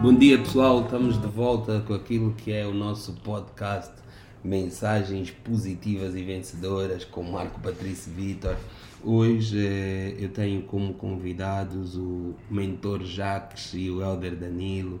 Bom dia pessoal, estamos de volta com aquilo que é o nosso podcast Mensagens Positivas e Vencedoras com Marco Patrício Vitor. Hoje eh, eu tenho como convidados o mentor Jacques e o Elder Danilo,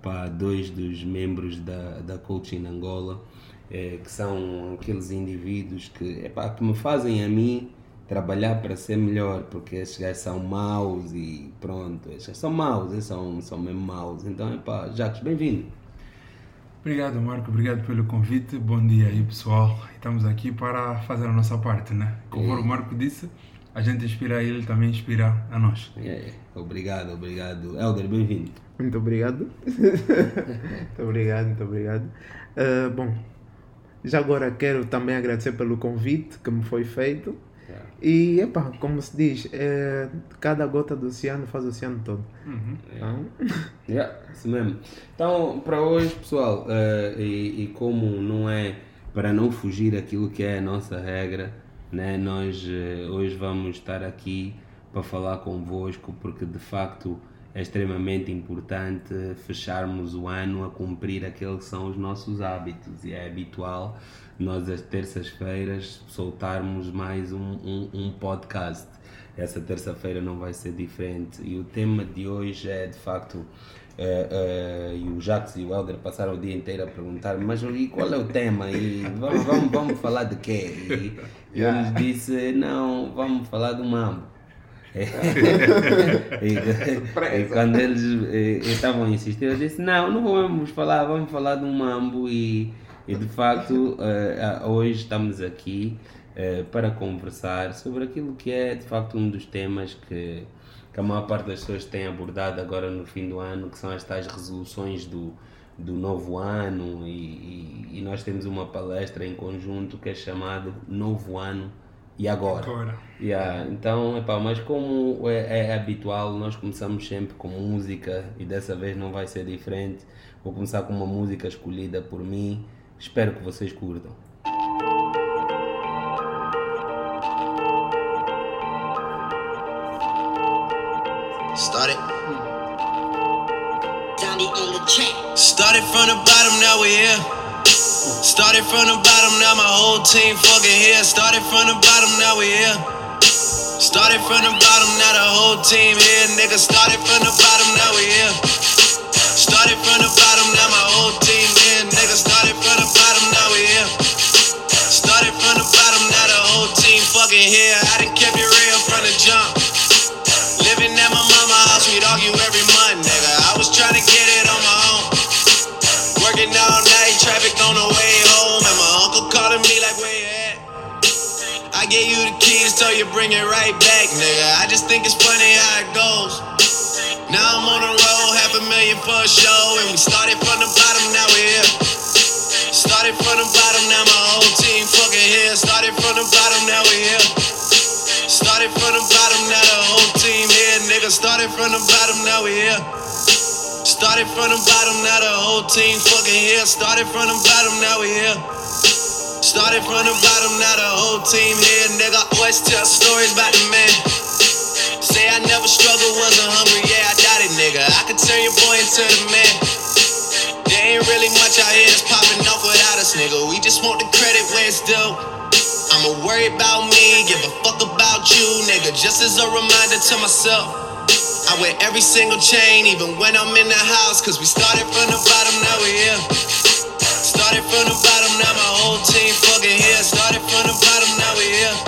para dois dos membros da, da Coaching Angola, eh, que são aqueles indivíduos que, que me fazem a mim trabalhar para ser melhor, porque esses gajos são maus e pronto, esses são maus, esses são, são mesmo maus. Então, epá, Jacques, bem-vindo. Obrigado, Marco, obrigado pelo convite. Bom dia aí, pessoal. Estamos aqui para fazer a nossa parte, né? Como o Marco disse, a gente inspira ele, também inspira a nós. É, obrigado, obrigado. Helder, bem-vindo. Muito obrigado. muito obrigado, muito obrigado. Uh, bom, já agora quero também agradecer pelo convite que me foi feito. E, epa, como se diz, é, cada gota do oceano faz o oceano todo. Uhum. Então... Yeah, isso mesmo. Então, para hoje, pessoal, uh, e, e, como não é para não fugir aquilo que é a nossa regra, né, nós uh, hoje vamos estar aqui para falar convosco, porque de facto é extremamente importante fecharmos o ano a cumprir aqueles que são os nossos hábitos e é habitual nós às terças-feiras soltarmos mais um, um, um podcast. Essa terça-feira não vai ser diferente. E o tema de hoje é de facto Uh, uh, e o Jacques e o Helder passaram o dia inteiro a perguntar mas e qual é o tema? E vamos, vamos, vamos falar de quê? E, e eu lhes disse não vamos falar do mambo. E, e, quando eles estavam a insistir, eu disse: Não, não vamos falar, vamos falar do mambo. E, e de facto, uh, hoje estamos aqui uh, para conversar sobre aquilo que é de facto um dos temas que, que a maior parte das pessoas tem abordado agora no fim do ano, que são as tais resoluções do, do novo ano. E, e, e nós temos uma palestra em conjunto que é chamado Novo Ano e agora. agora. Yeah. Então, epá, mas como é, é, habitual, nós começamos sempre com música e dessa vez não vai ser diferente. Vou começar com uma música escolhida por mim. Espero que vocês curtam. Started. Started from the bottom, now we're here. Started from the bottom, now my whole team fucking here. Started from the bottom, now we here. Started from the bottom, now the whole team here. Nigga, started from the bottom, now we here. Started from the bottom, now my whole team here. Nigga, started from the bottom, now we here. Started from the bottom, now the whole team fucking here. I done kept it real from the jump. Living at my mama house, we'd argue every month, nigga. I was trying to get it on my own. Working all night, traffic on the way home, and my uncle calling me like, where at? I gave you the keys, so you bring it right back, nigga. I just think it's funny how it goes. Now I'm on the road, half a million for a show, and we started from the bottom, now we're here. Started from the bottom, now my whole team fucking here. Started from the bottom, now we're here. Started from the bottom, now the whole team here, nigga. Started from the bottom, now we here. Started from the bottom, now the whole team fucking here. Started from the bottom, now we here. Started from the bottom, now the whole team here. Nigga always tell stories about the man. Say I never struggled, wasn't hungry, yeah, I got it, nigga. I could turn your boy into the man. There ain't really much out here that's popping off without us, nigga. We just want the credit where it's due. I'ma worry about me, give a fuck about you, nigga. Just as a reminder to myself. I wear every single chain, even when I'm in the house. Cause we started from the bottom, now we here. Started from the bottom, now my whole team fucking here. Started from the bottom, now we here.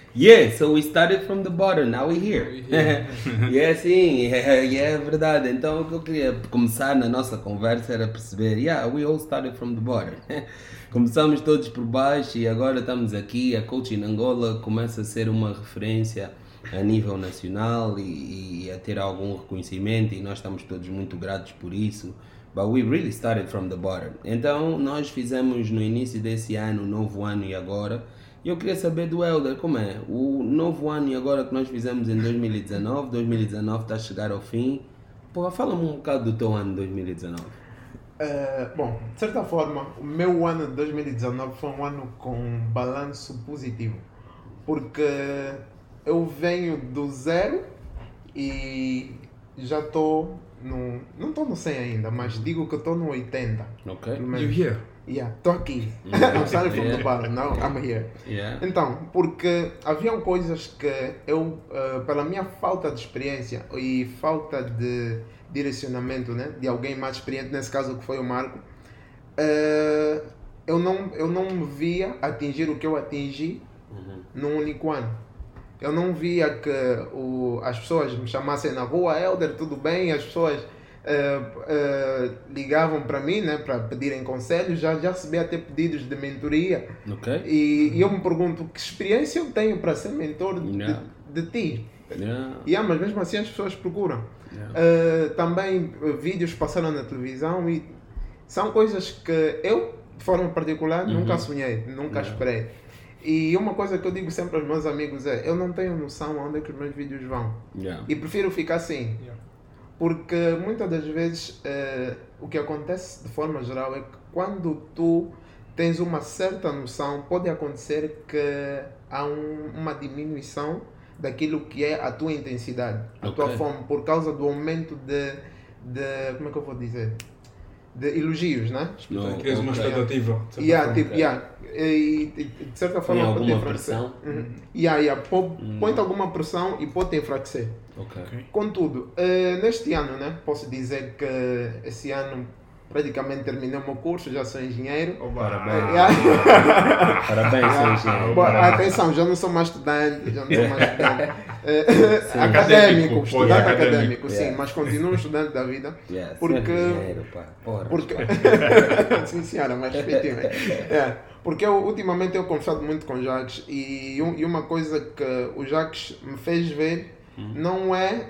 Yeah, so we started from the bottom, now we here. yeah, sim, yeah, yeah, é verdade. Então o que eu queria começar na nossa conversa era perceber, yeah, we all started from the bottom. Começamos todos por baixo e agora estamos aqui. A Coaching Angola começa a ser uma referência a nível nacional e, e a ter algum reconhecimento e nós estamos todos muito gratos por isso. But we really started from the bottom. Então nós fizemos no início desse ano, novo ano e agora. E eu queria saber do Elder, como é? O novo ano e agora que nós fizemos em 2019, 2019 está a chegar ao fim. Porra, fala-me um bocado do teu ano 2019. Eh, bom, de certa forma, o meu ano de 2019 foi um ano com um balanço positivo. Porque eu venho do zero e já estou no. Não estou no 100 ainda, mas digo que estou no 80. Ok? pelo You menos. here? Yeah, estou aqui. Yeah. Starting from the Yeah. bottom, now I'm here. Yeah. Então, porque haviam coisas que eu, eh, pela minha falta de experiência e falta de direcionamento né, de alguém mais experiente, nesse caso que foi o Marco, eh, eu, não, eu não me via atingir o que eu atingi Uhum. num único ano. Eu não via que o, as pessoas me chamassem na rua, Helder, tudo bem? As pessoas eh, ligavam para mim né, para pedirem conselhos, já, já recebi até pedidos de mentoria. Ok? E, e eu me pergunto que experiência eu tenho para ser mentor de, Yeah. de ti. Yeah. Yeah, mas mesmo assim as pessoas procuram. Yeah. Uh, também uh, vídeos passaram na televisão e são coisas que eu, de forma particular, nunca sonhei, nunca Yeah. esperei. E uma coisa que eu digo sempre aos meus amigos é: eu não tenho noção onde é que os meus vídeos vão. Yeah. E prefiro ficar assim. Porque muitas das vezes eh, o que acontece de forma geral é que quando tu tens uma certa noção, pode acontecer que há um- uma diminuição daquilo que é a tua intensidade, a tua Ok. fome, por causa do aumento de, de. Como é que eu vou dizer? De elogios, né? No, Crias uma expectativa. de certa Yeah, forma. tipo, yeah. E, e, de certa Tem forma pode alguma enfraquecer. pressão? Uhum. Yeah, yeah, Hum. Põe-te alguma pressão e pode te enfraquecer. Ok. Ok. Contudo, eh, neste ano, né, posso dizer que esse ano praticamente terminei o meu curso, já sou engenheiro. Parabéns. Yeah. Parabéns, seu engenheiro. Bom, Parabéns. atenção, já não sou mais estudante, já não sou mais estudante. Eh, Académico, académico, pô, estudante académico. académico, sim, Yeah. mas continuo estudante da vida. Yeah, Porque- engenheiro, pá. Porra. Porque... sim, senhora, mas respeite-me. É, porque eu, ultimamente eu conversado muito com o Jacques e, um- e uma coisa que o Jacques me fez ver não é,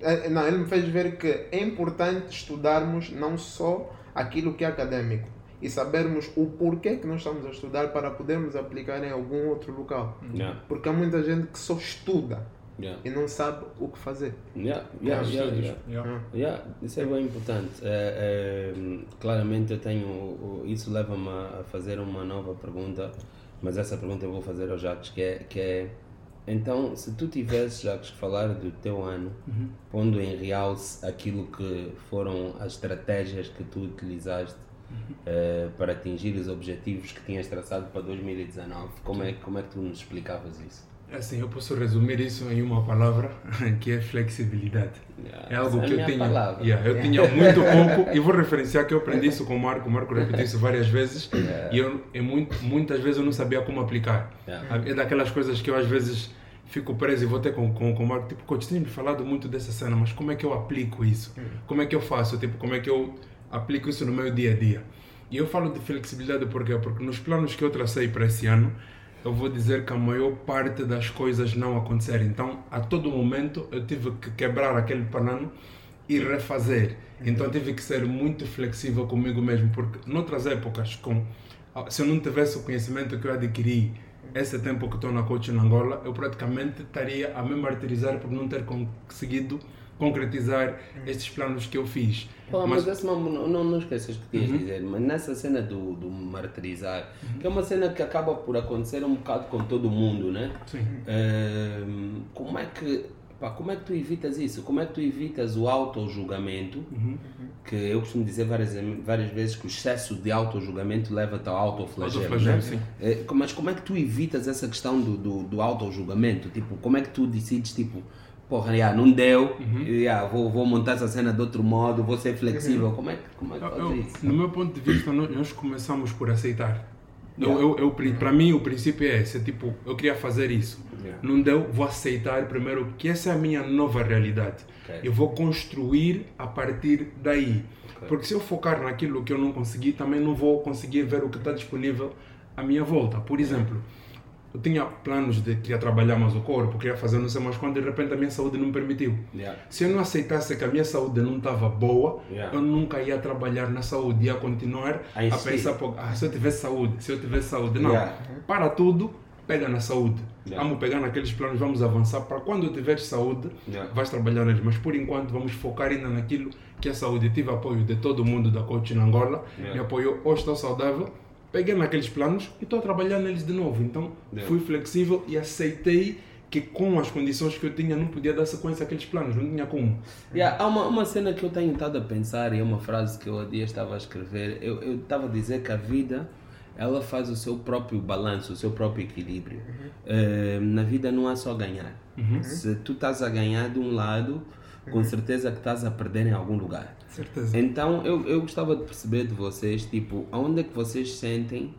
é- Não, ele me fez ver que é importante estudarmos não só aquilo que é acadêmico e sabermos o porquê que nós estamos a estudar para podermos aplicar em algum outro local. Yeah, Porque há muita gente que só estuda yeah, e não sabe o que fazer. yeah, yeah, yeah, yeah. Yeah. Yeah, isso é bem importante. É, é, claramente eu tenho. Isso leva-me a a fazer uma nova pergunta, mas essa pergunta eu vou fazer ao Jacques, que é, que é então, se tu tivesses, Jacques, que falar do teu ano, pondo em realce aquilo que foram as estratégias que tu utilizaste eh, para atingir os objetivos que tinhas traçado para 2019, como é, como é que tu nos explicavas isso? Assim, eu posso resumir isso em uma palavra, que é flexibilidade. Yeah, É algo essa que eu palavra. Yeah, eu tinha muito pouco, e vou referenciar que eu aprendi isso com o Marco, o Marco repetiu isso várias vezes, e eu, muito, muitas vezes eu não sabia como aplicar. Yeah. É daquelas coisas que eu às vezes fico preso e vou ter com, com, com o Marco, tipo, coach, tem me falado muito dessa cena, mas como é que eu aplico isso? Como é que eu faço? Tipo, como é que eu aplico isso no meu dia a dia? E eu falo de flexibilidade porque porque nos planos que eu tracei para esse ano, eu vou dizer que a maior parte das coisas não aconteceram. Então, a todo momento, eu tive que quebrar aquele plano e refazer. Então, eu tive que ser muito flexível comigo mesmo, porque noutras épocas, com, se eu não tivesse o conhecimento que eu adquiri esse tempo que estou na coach na Angola, eu praticamente estaria a me martirizar por não ter conseguido concretizar estes planos que eu fiz. Pô, mas, Mas- não, não, não esqueças o que tinhas dizer, mas nessa cena do, do martirizar, que é uma cena que acaba por acontecer um bocado com todo mundo, né? Sim. Como é que pá, como é que tu evitas isso? Como é que tu evitas o auto-julgamento? Que eu costumo dizer várias, várias vezes que o excesso de auto-julgamento leva-te ao autoflagelo. Autoflagelo, né? sim. É, Mas como é que tu evitas essa questão do, do, do auto-julgamento? Tipo, como é que tu decides, tipo, porra, já, não deu, já, vou, vou montar essa cena de outro modo, vou ser flexível. Como é que, como é que faz isso? no meu ponto de vista, nós, nós começamos por aceitar. Eu, Yeah. eu, eu, para mim, o princípio é esse: tipo, eu queria fazer isso. Yeah. Não deu, vou aceitar primeiro que essa é a minha nova realidade. Ok. Eu vou construir a partir daí. Ok. Porque se eu focar naquilo que eu não consegui, também não vou conseguir ver o que está disponível à minha volta. Por exemplo, eu tinha planos de queria trabalhar mais o corpo, queria fazer não sei mais quando, de repente a minha saúde não me permitiu. Yeah. Se eu não aceitasse que a minha saúde não estava boa, Yeah. eu nunca ia trabalhar na saúde, ia continuar A a, pensar, ah, se eu tivesse saúde, se eu tivesse saúde. Não, Yeah. para tudo, pega na saúde. Vamos pegar naqueles planos, vamos avançar para quando eu tiveres saúde, vais trabalhar neles. Mas por enquanto vamos focar ainda naquilo que é saúde. Eu tive apoio de todo mundo da coach na Angola, me apoiou, hoje estou saudável, peguei naqueles planos e estou a trabalhar neles de novo. Então Yeah. fui flexível e aceitei que com as condições que eu tinha não podia dar sequência àqueles planos, não tinha como. Yeah, há uma, uma cena que eu tenho estado a pensar e é uma frase que eu há dias estava a escrever. Eu, eu estava a dizer que a vida ela faz o seu próprio balanço, o seu próprio equilíbrio. Eh, na vida não há só ganhar. Se tu estás a ganhar de um lado, com certeza que estás a perder em algum lugar. Certeza. Então eu, eu gostava de perceber de vocês, tipo, aonde é que vocês sentem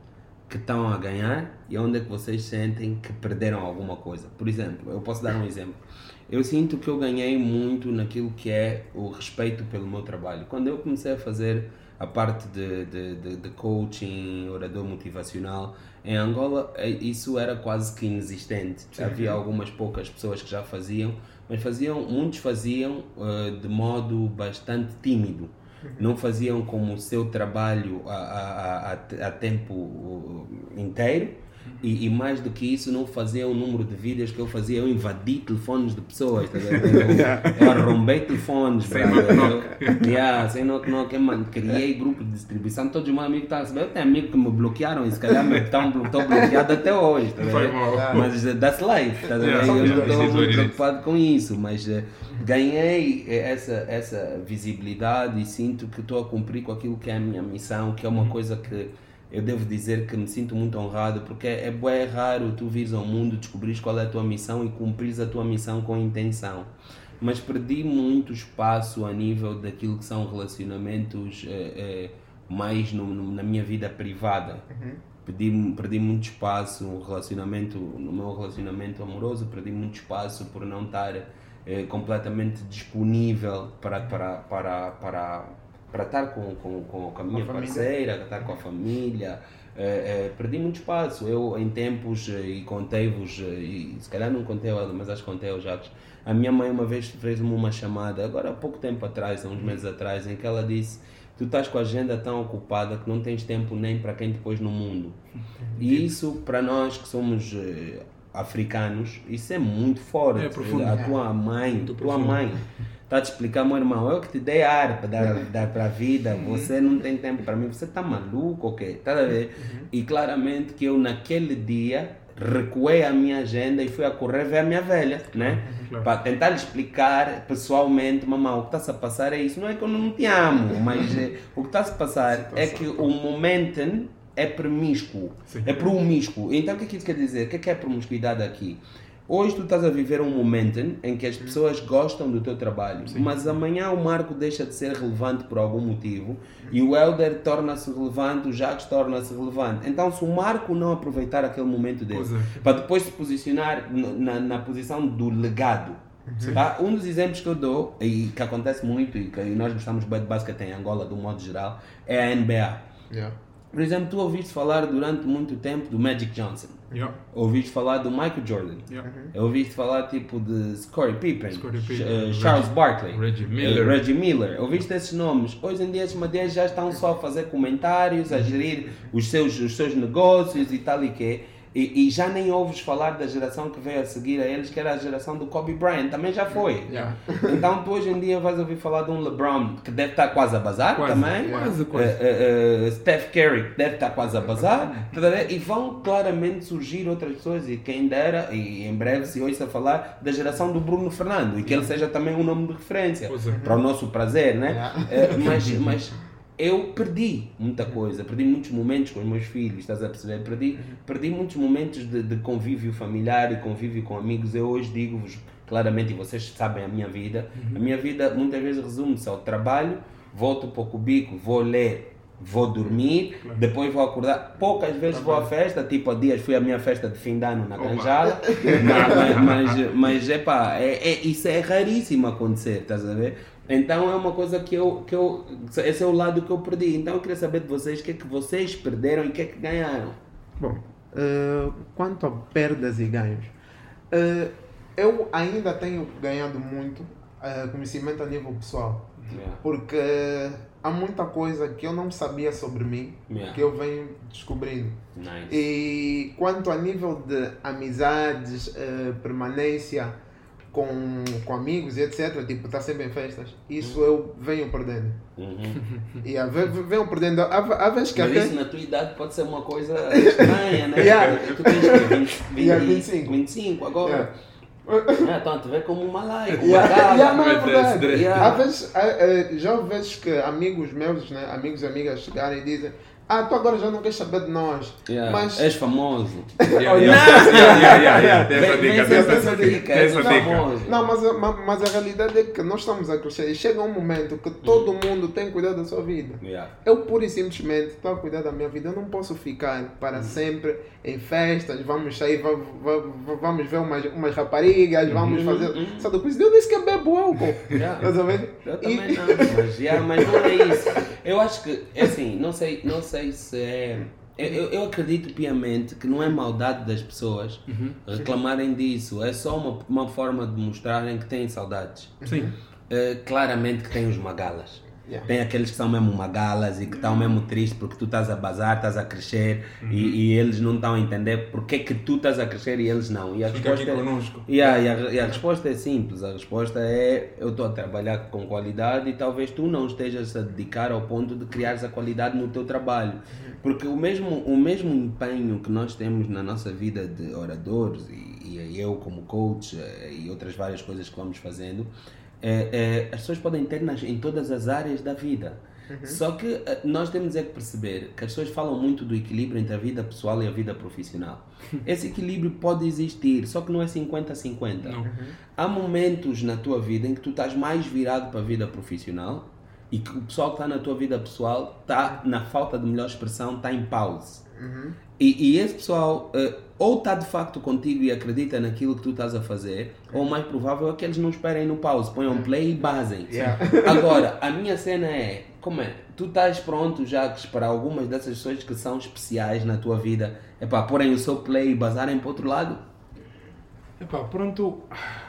que estão a ganhar e aonde é que vocês sentem que perderam alguma coisa. Por exemplo, eu posso dar um exemplo. Eu sinto que eu ganhei muito naquilo que é o respeito pelo meu trabalho. Quando eu comecei a fazer a parte de, de, de, de coaching, orador motivacional, em Angola eh, isso era quase que inexistente. Havia algumas poucas pessoas que já faziam, mas faziam, muitos faziam eh, de modo bastante tímido. Não faziam como o seu trabalho a, a, a, a tempo uh, inteiro. E, e mais do que isso, não faziam o número de vídeos que eu fazia. Eu invadi telefones de pessoas. tá? Eu, eu arrombei telefones. Sem knock-knock. Yeah, sem. Criei grupo de distribuição. Todos os meus amigos estavam. Eu tenho amigos que me bloquearam e se calhar me estão blo- estou bloqueado até hoje. Tá Foi mal. Mas uh, that's life. Tá? Yeah, eu não estou muito preocupado com isso, mas eh, ganhei eh, essa, essa visibilidade e sinto que estou a cumprir com aquilo que é a minha missão, que é uma coisa que eu devo dizer que me sinto muito honrado, porque é, é raro tu vires ao mundo, descobrires qual é a tua missão e cumprires a tua missão com intenção. Mas perdi muito espaço a nível daquilo que são relacionamentos eh, eh, mais no- no- na minha vida privada. Perdi, perdi muito espaço no relacionamento, no meu relacionamento amoroso, perdi muito espaço por não estar eh, completamente disponível para, para, para, para, para estar com, com, com a minha família. parceira, estar com a família. Eh, eh, perdi muito espaço. Eu, em tempos, eh, e contei-vos, eh, e se calhar não contei, mas acho que contei aos Jacques. A minha mãe uma vez fez-me uma chamada, agora há pouco tempo atrás, há uns meses atrás, em que ela disse: Tu estás com a agenda tão ocupada que não tens tempo nem para quem te pôs no mundo. E isso, para nós que somos eh, africanos, isso é muito forte. É profundo. A tua mãe, Muito tua profundo. mãe, está a te explicar, meu irmão, eu que te dei ar para dar, dar para a vida, você não tem tempo para mim, você está maluco quê? Tá a ver? E claramente que eu naquele dia recuei a minha agenda e fui a correr ver a minha velha, né? Claro. Para tentar lhe explicar pessoalmente, mamãe, o que está-se a passar é isso. Não é que eu não te amo, mas eh, o que está-se a passar é que o momento é promíscuo, Sim. é promíscuo. Então o que é que isso quer dizer? O que é que é promiscuidade aqui? Hoje tu estás a viver um momento em que as pessoas gostam do teu trabalho, mas amanhã o Marco deixa de ser relevante por algum motivo e o Helder torna-se relevante, o Jacques torna-se relevante. Então, se o Marco não aproveitar aquele momento dele é. para depois se posicionar na, na posição do legado, tá? um dos exemplos que eu dou e que acontece muito e que nós gostamos bem de basquete em Angola, do modo geral, é a NBA. Yeah. Por exemplo, tu ouviste falar durante muito tempo do Magic Johnson. Yeah. Ouviste falar do Michael Jordan. Yeah. Ouviste falar tipo de Scottie Pippen, Scottie Pippen, Ch- eh, Reggie- Charles Barkley, Reggie eh, Miller. Reggie Miller. Ouviste esses nomes. Hoje em dia esses madeiras já estão só a fazer comentários, a gerir os seus, os seus negócios e tal e quê. E, e já nem ouves falar da geração que veio a seguir a eles, que era a geração do Kobe Bryant, também já foi. Yeah. Então tu hoje em dia vais ouvir falar de um LeBron que deve estar quase a bazar Quase, também. quase, quase. Eh, eh, eh, Steph Curry que deve estar quase a bazar. tá? E vão claramente surgir outras pessoas e quem dera, e em breve se ouça falar da geração do Bruno Fernando e que ele seja também um nome de referência. É. Para o nosso prazer, né? Yeah. Eh, mas, mas eu perdi muita coisa, perdi muitos momentos com os meus filhos, estás a perceber? Perdi, perdi muitos momentos de, de convívio familiar e convívio com amigos. Eu hoje digo-vos claramente, e vocês sabem a minha vida, a minha vida muitas vezes resume-se ao trabalho, volto para o cubico, vou ler, vou dormir, depois vou acordar. Poucas vezes vou à festa, tipo há dias fui à minha festa de fim de ano na. Canjala, mas, mas, mas epá, é, é, isso é raríssimo acontecer, estás a ver? Então é uma coisa que eu, que eu. Esse é o lado que eu perdi. Então eu queria saber de vocês o que é que vocês perderam e o que é que ganharam. Bom, Uh, quanto a perdas e ganhos, uh, eu ainda tenho ganhado muito uh, conhecimento a nível pessoal. Yeah. Porque há muita coisa que eu não sabia sobre mim Yeah. que eu venho descobrindo. Nice. E quanto a nível de amizades, permanência com, com amigos e etc., tipo, estar sempre em festas, isso eu venho perdendo. Uhum. E a ve- venho perdendo. Há, há vezes que Mas até. isso na tua idade pode ser uma coisa estranha, né? Yeah. Tu tens que 20, 20, Yeah, 25. 25 agora. Yeah. Ah, então te vê como uma laica, uma Yeah, gala. yeah, não é é verdade. Yeah. Há vezes, eh, já houve vezes que amigos meus, né, amigos e amigas chegarem e dizem Ah, tu agora já não queres saber de nós. Yeah. Mas És famoso. Yeah, yeah. Tem essa dica, tem essa dica. essa. Não, mas, a- ma- mas a realidade é que nós estamos a crescer e chega um momento que todo mundo tem que cuidar da sua vida. Yeah. Eu pura e simplesmente estou a cuidar da minha vida. Eu não posso ficar para sempre em festas. Vamos sair, va- va- va- vamos ver umas, umas raparigas, vamos fazer. Sabe coisa? Eu disse que eu bebo álcool. Yeah. Estás a ver? Eu E- também não, mas, yeah, mas não é isso. Eu acho que, é assim, não sei, não sei se é. Eu, eu- acredito piamente que não é maldade das pessoas reclamarem disso, é só uma, uma forma de mostrarem que têm saudades. Sim. Eh, claramente que tem os magalas. Yeah. Tem aqueles que são mesmo magalas e que estão mesmo tristes porque tu estás a bazar, estás a crescer e, e eles não estão a entender porque é que tu estás a crescer e eles não. E a Fica resposta é-. Yeah, e, a, e a resposta é simples. A resposta é eu estou a trabalhar com qualidade e talvez tu não estejas a dedicar ao ponto de criares a qualidade no teu trabalho. Porque o mesmo, o mesmo empenho que nós temos na nossa vida de oradores e, e eu como coach eh, e outras várias coisas que vamos fazendo, eh, eh, as pessoas podem ter nas, em todas as áreas da vida. Só que eh, nós temos é que perceber que as pessoas falam muito do equilíbrio entre a vida pessoal e a vida profissional. Esse equilíbrio pode existir, só que não é 50-50. Não. Há momentos na tua vida em que tu estás mais virado para a vida profissional e que o pessoal que está na tua vida pessoal está, na falta de melhor expressão, está em pause. E, e esse pessoal eh, ou está de facto contigo e acredita naquilo que tu estás a fazer, ou o mais provável é que eles não esperem no pause, ponham play e basem. Yeah. Agora, a minha cena é, como é? Tu estás pronto já para algumas dessas pessoas que são especiais na tua vida, é para porem o seu play e basarem para outro lado? Epá, pronto,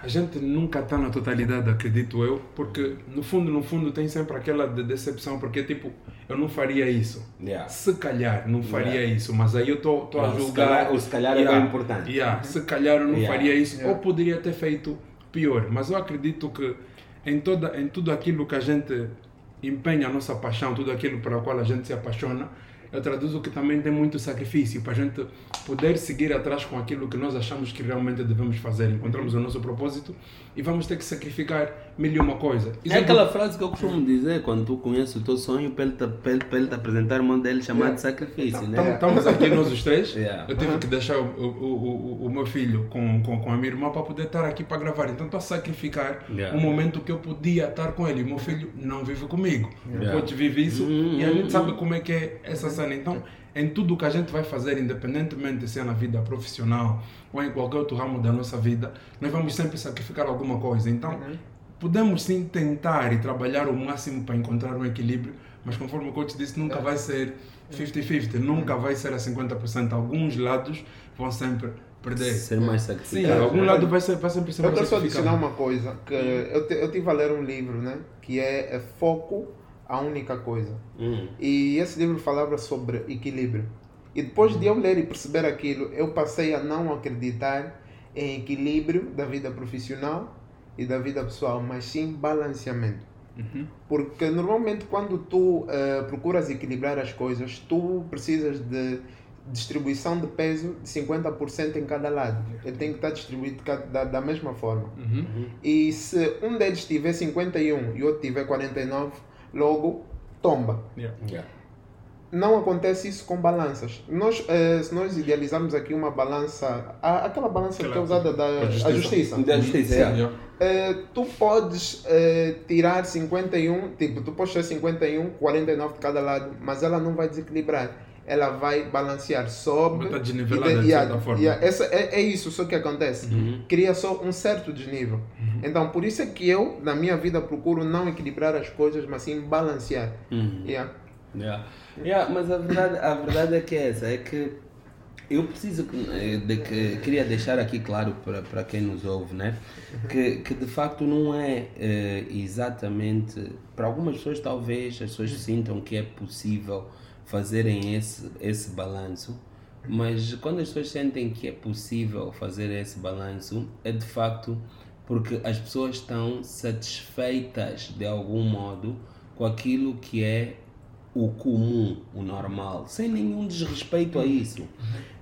a gente nunca está na totalidade, acredito eu, porque no fundo, no fundo tem sempre aquela de decepção, porque tipo, eu não faria isso. Yeah. Se calhar não faria Yeah. isso, mas aí eu estou a julgar. calhar- o se calhar é bem importante. Yeah, se calhar eu não Yeah. faria isso, Yeah. ou poderia ter feito pior. Mas eu acredito que em, toda, em tudo aquilo que a gente empenha a nossa paixão, tudo aquilo para o qual a gente se apaixona, eu traduzo que também tem muito sacrifício para a gente poder seguir atrás com aquilo que nós achamos que realmente devemos fazer. Encontramos o nosso propósito e vamos ter que sacrificar mil e uma coisa. É aquela frase que eu costumo dizer quando tu conheces o teu sonho para ele te, para ele, para ele te apresentar um modelo chamado sacrifício, Tam- né? Estamos aqui nós os três. Yeah. Eu tive que deixar o, o, o, o, o meu filho com, com, com a minha irmã para poder estar aqui para gravar. Então estou a sacrificar Yeah. um momento que eu podia estar com ele. O meu filho não vive comigo. Yeah. O coach vive isso Uhum, e a gente uhum. sabe como é que é essa cena. Então, em tudo que a gente vai fazer, independentemente se é na vida profissional ou em qualquer outro ramo da nossa vida, nós vamos sempre sacrificar alguma coisa. Então, podemos sim tentar e trabalhar o máximo para encontrar um equilíbrio, mas conforme o coach disse, nunca vai ser 50-50, nunca vai ser a 50%. Alguns lados vão sempre perder. Ser mais Sim, sacrificado. algum lado vai, ser, vai sempre ser Eu mais quero só adicionar sacrificado. uma coisa, que eu, te, eu tive a ler um livro, né? Que é, é Foco, a única coisa. Hum. E esse livro falava sobre equilíbrio. E depois de eu ler e perceber aquilo, eu passei a não acreditar em equilíbrio da vida profissional e da vida pessoal, mas sim balanceamento. Uhum. Porque normalmente quando tu eh, procuras equilibrar as coisas, tu precisas de distribuição de peso de 50% em cada lado. Ele tem que estar distribuído da, da mesma forma. Uhum. E se um deles tiver 51 e outro tiver 49, logo tomba. Yeah. Yeah. Não acontece isso com balanças. Nós, eh, se nós idealizarmos aqui uma balança, a- aquela balança que é usada da a justiça. a justiça. Da justiça, yeah. Yeah. Eh, tu podes eh, tirar 51, tipo, tu podes ter 51, 49 de cada lado, mas ela não vai desequilibrar. Ela vai balancear sobre. Estar desnivelada e de yeah, certa forma. yeah, essa, é, é isso só que acontece. Uhum. Cria só um certo desnível. Então, por isso é que eu, na minha vida, procuro não equilibrar as coisas, mas sim balancear. Uhum. Yeah. Yeah. Yeah, mas a verdade, a verdade é que é essa, é que eu preciso de que queria deixar aqui claro para, para quem nos ouve, né? Que, que de facto não é eh, exatamente para algumas pessoas talvez as pessoas sintam que é possível fazerem esse esse balanço, mas quando as pessoas sentem que é possível fazer esse balanço é de facto porque as pessoas estão satisfeitas de algum modo com aquilo que é o comum, o normal, sem nenhum desrespeito a isso.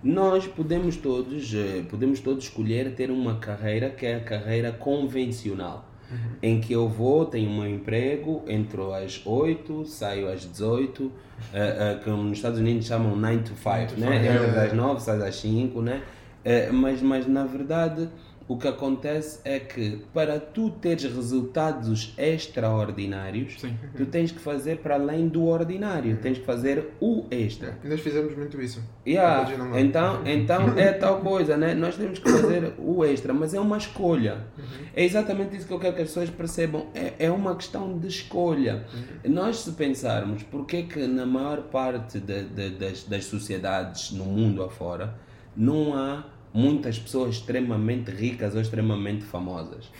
Nós podemos todos, eh, podemos todos escolher ter uma carreira que é a carreira convencional, em que eu vou, tenho um emprego, entro às 8, saio às 18, eh, eh, como nos Estados Unidos chamam 9 to 5, né? Entras às 9, sai às 5, né? Eh, mas, mas na verdade o que acontece é que para tu teres resultados extraordinários, Sim. tu tens que fazer para além do ordinário, tens que fazer o extra. E nós fizemos muito isso. Yeah, então, então é tal coisa, né? Nós temos que fazer o extra, mas é uma escolha. É exatamente isso que eu quero que as pessoas percebam. É, é uma questão de escolha. Nós, se pensarmos, porque é que na maior parte de- de- das, das sociedades no mundo afora não há muitas pessoas extremamente ricas ou extremamente famosas?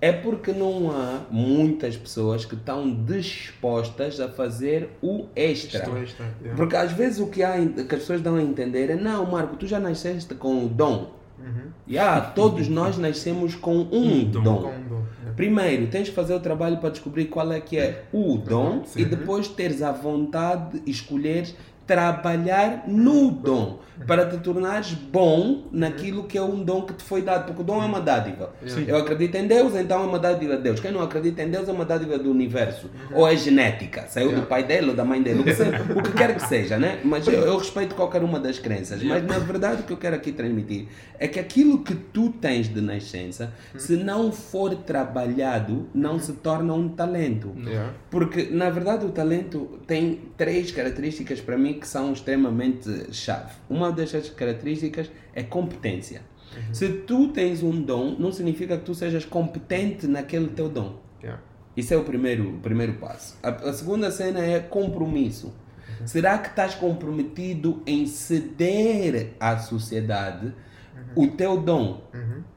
É porque não há muitas pessoas que estão dispostas a fazer o extra. É, isto é, yeah. Porque às vezes o que, há, que as pessoas dão a entender é não, Marco, tu já nasceste com o dom. Uhum. Yeah, todos nós nascemos com um dom. dom. Com um dom, yeah. Primeiro, tens que fazer o trabalho para descobrir qual é que é o dom Sim. e depois teres a vontade de escolher trabalhar no dom para te tornares bom naquilo que é um dom que te foi dado, porque o dom é uma dádiva. Sim. Eu acredito em Deus, então é uma dádiva de Deus. Quem não acredita em Deus é uma dádiva do universo. Ou é genética, saiu do pai dele ou da mãe dele, o que, se- o que quer que seja, né? Mas eu, eu respeito qualquer uma das crenças. Mas na verdade o que eu quero aqui transmitir é que aquilo que tu tens de nascença, se não for trabalhado, não se torna um talento. Yeah. Porque, na verdade, o talento tem três características para mim que são extremamente chave. Uma dessas características é competência. Se tu tens um dom, não significa que tu sejas competente naquele teu dom. Yeah. Isso é o primeiro, o primeiro passo. A, a segunda cena é compromisso. Será que estás comprometido em ceder à sociedade o teu dom?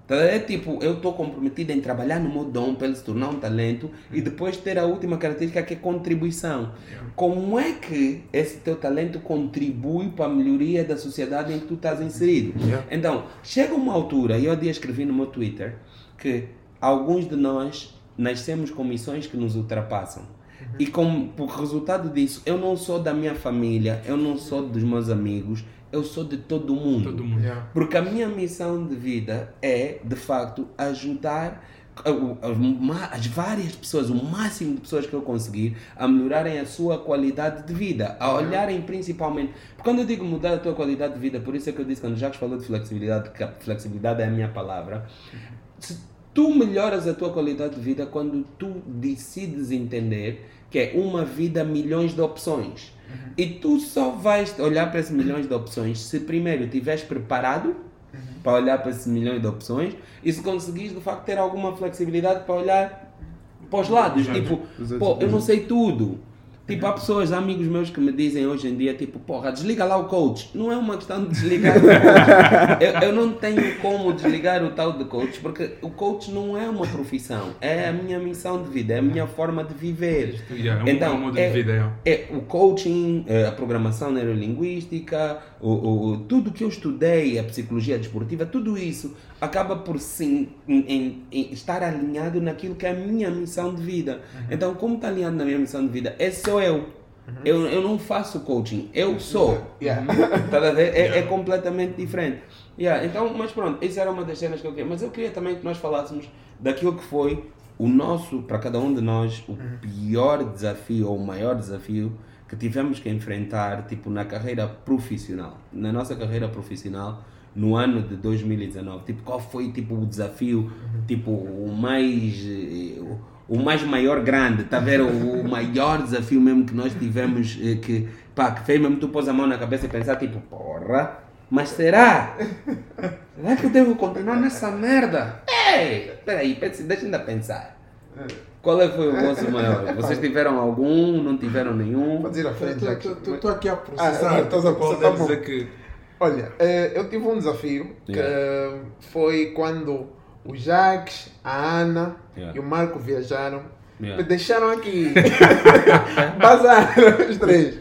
Tá, É tipo, eu estou comprometido em trabalhar no meu dom para ele se tornar um talento e depois ter a última característica que é contribuição. Como é que esse teu talento contribui para a melhoria da sociedade em que tu estás inserido? Yeah. Então, chega uma altura, e eu dia escrevi no meu Twitter, que alguns de nós nascemos com missões que nos ultrapassam. E como por resultado disso, eu não sou da minha família, eu não sou dos meus amigos, eu sou de todo mundo. Todo mundo. Yeah. Porque a minha missão de vida é, de facto, ajudar as várias pessoas, o máximo de pessoas que eu conseguir, a melhorarem a sua qualidade de vida, a olharem principalmente. Porque quando eu digo mudar a tua qualidade de vida, por isso é que eu disse quando o Jacques falou de flexibilidade, que a flexibilidade é a minha palavra. Se tu melhoras a tua qualidade de vida quando tu decides entender que é uma vida milhões de opções. E tu só vais olhar para esses milhões de opções se primeiro estiveres preparado para olhar para esses milhões de opções e se conseguires de facto ter alguma flexibilidade para olhar para os lados. Tipo, pô, eu não sei tudo. Tipo, há pessoas, há amigos meus que me dizem hoje em dia, tipo, porra, desliga lá o coach. Não é uma questão de desligar o coach. Eu, eu não tenho como desligar o tal de coach, porque o coach não é uma profissão. É a minha missão de vida, é a minha forma de viver. Yeah, é um, Então, é um modo é- de vida. yeah. É o coaching, é, a programação neurolinguística, o, o- tudo que eu estudei, a psicologia desportiva, tudo isso acaba por sim em- em- em estar alinhado naquilo que é a minha missão de vida. Então, como está alinhado na minha missão de vida? Esse sou eu. Eu, eu não faço coaching, eu sou. Yeah. Tá a ver? É, é completamente diferente. Yeah, então, mas pronto, isso era uma das cenas que eu queria. Mas eu queria também que nós falássemos daquilo que foi o nosso, para cada um de nós, o pior desafio ou o maior desafio que tivemos que enfrentar, tipo, na carreira profissional. Na nossa carreira profissional, no ano de 2019. Tipo, qual foi, tipo, o desafio, tipo, o mais... o- mais maior grande, tá a ver? O, maior desafio mesmo que nós tivemos, eh, que, pá, que fez mesmo tu pôs a mão na cabeça e pensar, tipo, porra, mas será? Será que eu devo continuar nessa merda? Ei, peraí, deixa ainda pensar. Qual é que foi o vosso maior? Vocês tiveram algum, não tiveram nenhum? Pode ir à frente. Estou aqui a Ah, processar. estás a Só processar. para bom. dizer que Olha, eh, eu tive um desafio que Yeah. foi quando o Jacques, a Ana Yeah. e o Marco viajaram. Yeah. Me deixaram aqui. Bazaram os três.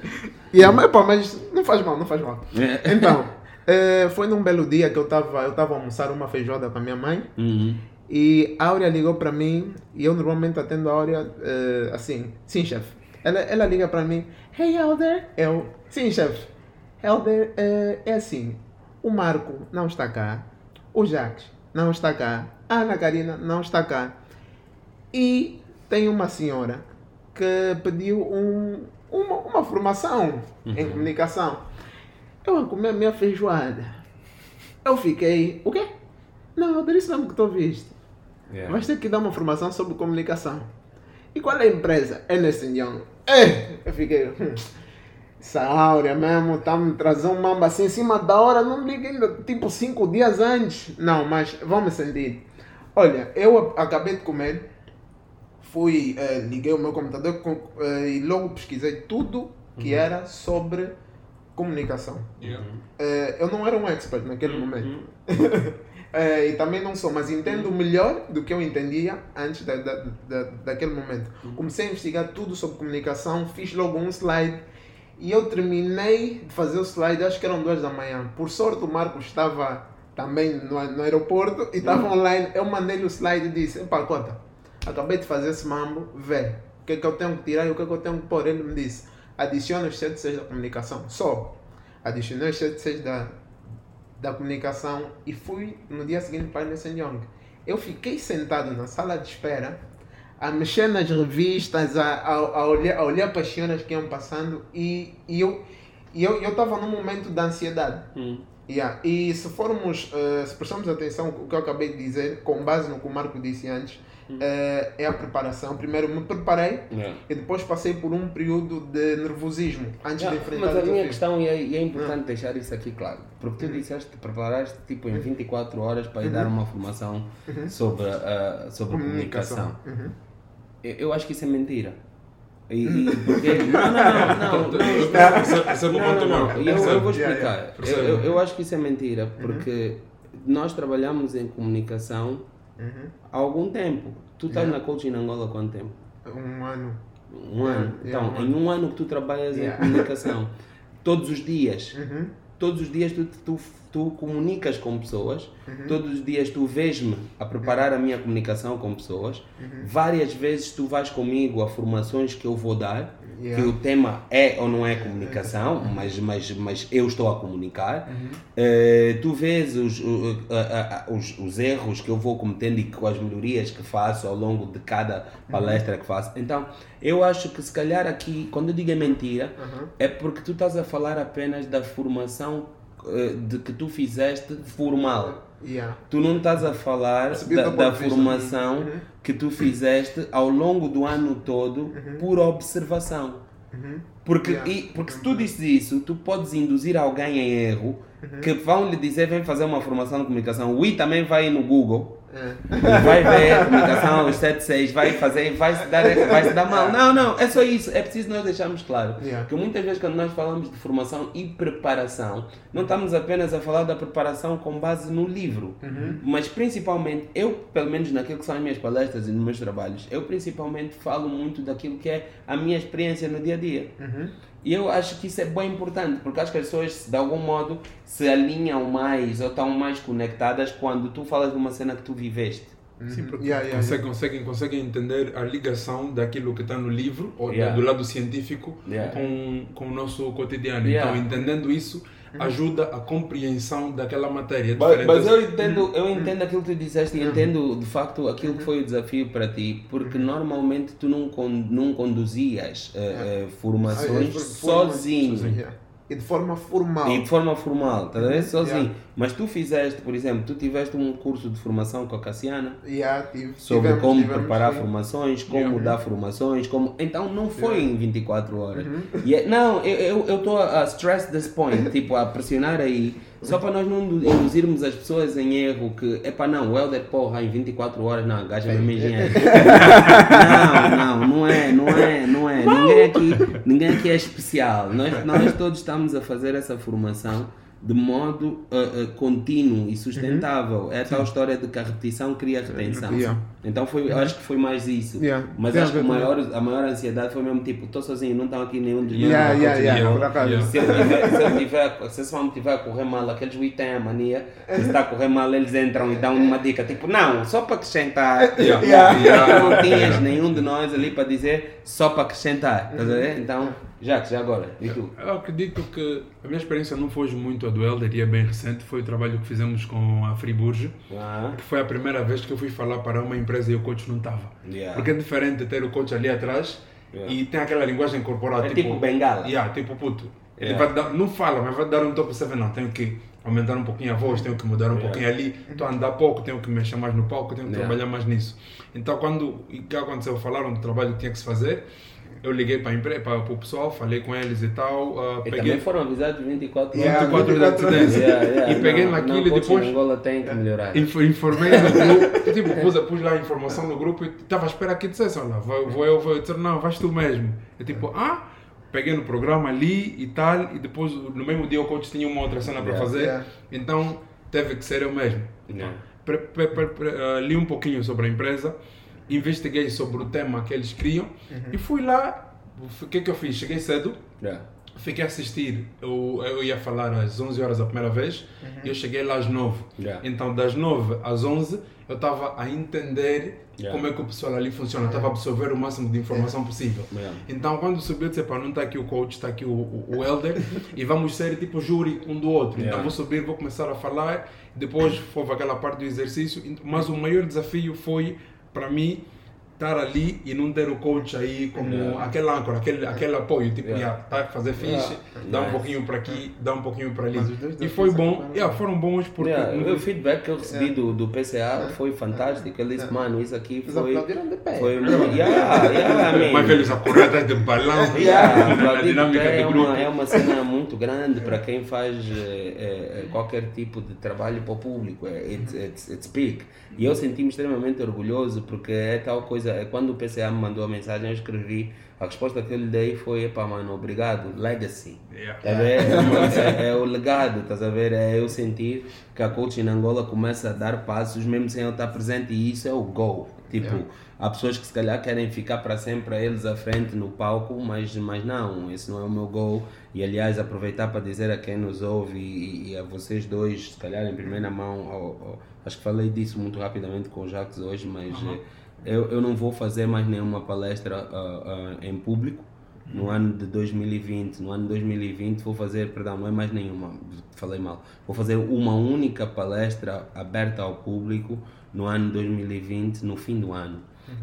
E a mãe, pá, mas não faz mal, não faz mal. Então, eh, foi num belo dia que eu estava eu tava a almoçar uma feijoada com a minha mãe. Uhum. E a Áurea ligou para mim e eu normalmente atendo a Áurea eh, assim, sim, chefe. Ela, ela liga para mim, hey Helder. Eu, sim, chefe. Helder, eh, é assim, o Marco não está cá, o Jacques não está cá, a Ana Karina não está cá. E tem uma senhora que pediu um, uma, uma formação em comunicação. Eu a comer minha feijoada. Eu fiquei, o quê? Não, Helder, isso mesmo que tu ouviste. Yeah. Vais ter que dar uma formação sobre comunicação. E qual é a empresa? Ernest Young. É, eu fiquei. Hum, essa áurea mesmo, tá me trazendo um mamba assim em cima da hora, não me liga ainda, tipo cinco dias antes. Não, mas vamos sentir. Olha, eu acabei de comer, fui, eh, liguei o meu computador com- eh, e logo pesquisei tudo que era sobre comunicação. Eh, eu não era um expert naquele momento. Eh, e também não sou, mas entendo melhor do que eu entendia antes da, da, da, daquele momento. Comecei a investigar tudo sobre comunicação, fiz logo um slide e eu terminei de fazer o slide, acho que eram duas da manhã. Por sorte, o Marcos estava também no, no aeroporto e estava online. Eu mandei-lhe o slide e disse: Pá, conta, acabei de fazer esse mambo, vê o que é que eu tenho que tirar e o que é que eu tenho que pôr. Ele me disse: adiciona os 7 6 da comunicação. Só. Adicionei os 7 6 da, da comunicação e fui no dia seguinte para a Young. Eu fiquei sentado na sala de espera a mexer nas revistas, a, a, a olhar, a olhar para as senhoras que iam passando e, e eu e eu eu estava num momento de ansiedade. Hum. Yeah. E se formos, eh, se prestarmos atenção o que eu acabei de dizer, com base no que o Marco disse antes, eh, é a preparação. Primeiro me preparei Yeah. e depois passei por um período de nervosismo antes Yeah, de enfrentar mas a minha desafio. questão, e é, e é importante deixar isso aqui claro, porque tu disseste que preparaste tipo em 24 horas para ir dar uma formação sobre, a sobre comunicação. Uhum. Eu, eu acho que isso é mentira. E, e porque. Não, não, não, não. não, Percebe- percebe o não, ponto, não, Marco? Eu, eu vou Yeah, explicar. yeah. Eu, eu, eu acho que isso é mentira, porque nós trabalhamos em comunicação Uhum. há algum tempo. Tu estás na coaching Angola há quanto tempo? Um ano. Um ano. Yeah, Então, um em um ano que tu trabalhas Yeah. em comunicação, todos os dias, Uhum. Todos os dias tu, tu, tu comunicas com pessoas, Uhum. todos os dias tu vês-me a preparar a minha comunicação com pessoas, Uhum. várias vezes tu vais comigo a formações que eu vou dar, Yeah. que o tema é ou não é comunicação, mas, mas, mas eu estou a comunicar. Eh, tu vês os, a- a- os, os erros que eu vou cometendo e com as melhorias que faço ao longo de cada palestra que faço. Então, eu acho que se calhar aqui, quando eu digo é mentira, Uhum. é porque tu estás a falar apenas da formação eh, de que tu fizeste formal. Yeah. Tu não estás a falar da, da formação Uhum. Que tu fizeste ao longo do ano todo por observação. Uhum. Porque, Yeah. e, porque se tu dizes isso, tu podes induzir alguém em erro Uhum. que vão lhe dizer vem fazer uma formação de comunicação. O I também vai no Google É. vai ver comunicação aos 76, vai fazer, vai se dar, vai se dar mal. Não, não, é só isso. É preciso nós deixarmos claro Yeah. que muitas vezes quando nós falamos de formação e preparação, não estamos apenas a falar da preparação com base no livro, mas principalmente, eu, pelo menos naquilo que são as minhas palestras e nos meus trabalhos, eu principalmente falo muito daquilo que é a minha experiência no dia a dia. Uhum. E eu acho que isso é bem importante, porque acho que as pessoas, de algum modo, se alinham mais ou estão mais conectadas quando tu falas de uma cena que tu viveste. Sim, porque Yeah, yeah, conseguem, conseguem, conseguem entender a ligação daquilo que está no livro, ou do- Yeah. do lado científico, Yeah. com, com o nosso cotidiano. Yeah. Então, entendendo isso, ajuda a compreensão daquela matéria. Mas, diferente mas eu assim. entendo, eu entendo aquilo que tu disseste e entendo de facto aquilo que foi o desafio para ti, porque normalmente tu não, con não conduzias eh, eh, formações Ah, é, sozinho. Yeah. E de forma formal. E de forma formal, estás a ver? Sozinho. Yeah. Mas tu fizeste, por exemplo, tu tiveste um curso de formação com a Cassiana Yeah, tive- sobre tivemos- como tivemos, preparar formações, como dar formações, como... Então não foi em 24 horas. Uhum. É- não, eu estou a stress this point, tipo, a pressionar aí, só para nós não indu- induzirmos as pessoas em erro que, epá, não, o Helder, porra, em 24 horas, não, gaja mesmo engenheiro. não, não, não é, não é, não é. Ninguém aqui, ninguém aqui é especial. Nós, nós todos estamos a fazer essa formação de modo uh, uh, contínuo e sustentável. É a tal história de que a repetição cria retenção. Yeah. Então foi, eu acho que foi mais isso. Yeah. Mas acho que maior, a maior ansiedade foi mesmo tipo, estou sozinho, não estão aqui nenhum Yeah, yeah, de yeah. Yeah. Se eu tiver, se eu tiver, se esse homem tiver a correr mal, aqueles Wii têm a mania, se está a correr mal, eles entram e dão uma dica, tipo, não, só para acrescentar. Yeah. Yeah. Yeah. Não tinhas nenhum de nós ali para dizer só para acrescentar, estás a ver? Então, Jacques, já agora, e tu? Eu acredito que a minha experiência não foge muito a do Elder e é bem recente. Foi o trabalho que fizemos com a Friburgo, Ah, que foi a primeira vez que eu fui falar para uma empresa e o coach não estava. Yeah. Porque é diferente ter o coach ali atrás Yeah. e tem aquela linguagem corporal. É tipo bengala. Yeah, tipo puto. Ele vai dar, não fala, mas vai dar um top 7. Não, tenho que aumentar um pouquinho a voz, tenho que mudar um pouquinho ali. Estou a andar pouco, tenho que mexer mais no palco, tenho que trabalhar mais nisso. Então, quando o que aconteceu? Falaram do trabalho que tinha que se fazer. Eu liguei para, empre- o pessoal, falei com eles e tal. ah, E peguei também foram avisados 24 Yeah, horas. 24 horas de antecedência. Yeah, yeah. E peguei Não, naquilo não, e depois Angola tem que melhorar. Info- informei no grupo, tipo, pus, pus lá a informação no grupo e estava à espera que dissesse, olha, vou, vou eu, vou eu dizer, não, vais tu mesmo. Eu tipo, ah, peguei no programa ali e tal, e depois no mesmo dia o coach tinha uma outra cena para Yeah. fazer, Yeah. então teve que ser eu mesmo. Yeah. Pre- pre- pre- pre- ah, li um pouquinho sobre a empresa, investiguei sobre o tema que eles criam e fui lá, o que é que eu fiz? Cheguei cedo, Yeah. fiquei a assistir, eu, eu ia falar às 11 horas a primeira vez, e eu cheguei lá às 9. Yeah. Então, das 9 às 11, eu estava a entender Yeah. como é que o pessoal ali funciona, estava a absorver o máximo de informação possível. Yeah. Então, quando subiu, eu disse, pá, não está aqui o coach, está aqui o, o, o elder, e vamos ser tipo júri um do outro. Yeah. Então, vou subir, vou começar a falar, depois houve aquela parte do exercício, mas o maior desafio foi, para mim, estar ali e não ter o coach aí como Yeah. aquele âncora, aquele, aquele apoio, tipo, Yeah. yeah, tá a fazer fixe, dá um pouquinho para aqui, dá um pouquinho para ali. Mas E foi bom, yeah, foram bons porque... Yeah, o feedback que eu recebi do, do PCA foi fantástico. Ele disse, mano, isso aqui Eles foi. aplaudiram de pé. Foi muito. Yeah, yeah, I mean, mais velhos a correr atrás de balão, Yeah, a dinâmica é, do grupo. uma, é uma cena muito grande para quem faz eh, qualquer tipo de trabalho para o público. É, It's, it's, it's big. E eu senti-me extremamente orgulhoso porque é tal coisa. É Quando o PCA me mandou a mensagem, eu escrevi. A resposta que eu lhe dei foi: epá, mano, obrigado, legacy. Yeah. Tá? É, é- é o legado, estás a ver? É eu sentir que a coach em Angola começa a dar passos mesmo sem eu estar presente e isso é o goal. Tipo, há pessoas que se calhar querem ficar para sempre a eles à frente no palco, mas, mas não, esse não é o meu goal. E aliás, aproveitar para dizer a quem nos ouve e, e a vocês dois, se calhar em primeira mão, acho que falei disso muito rapidamente com o Jacques hoje, mas eh, eu, eu não vou fazer mais nenhuma palestra ah, ah, em público. No ano de 2020, no ano de 2020 vou fazer, perdão, não é mais nenhuma, falei mal, vou fazer uma única palestra aberta ao público no ano de 2020, no fim do ano.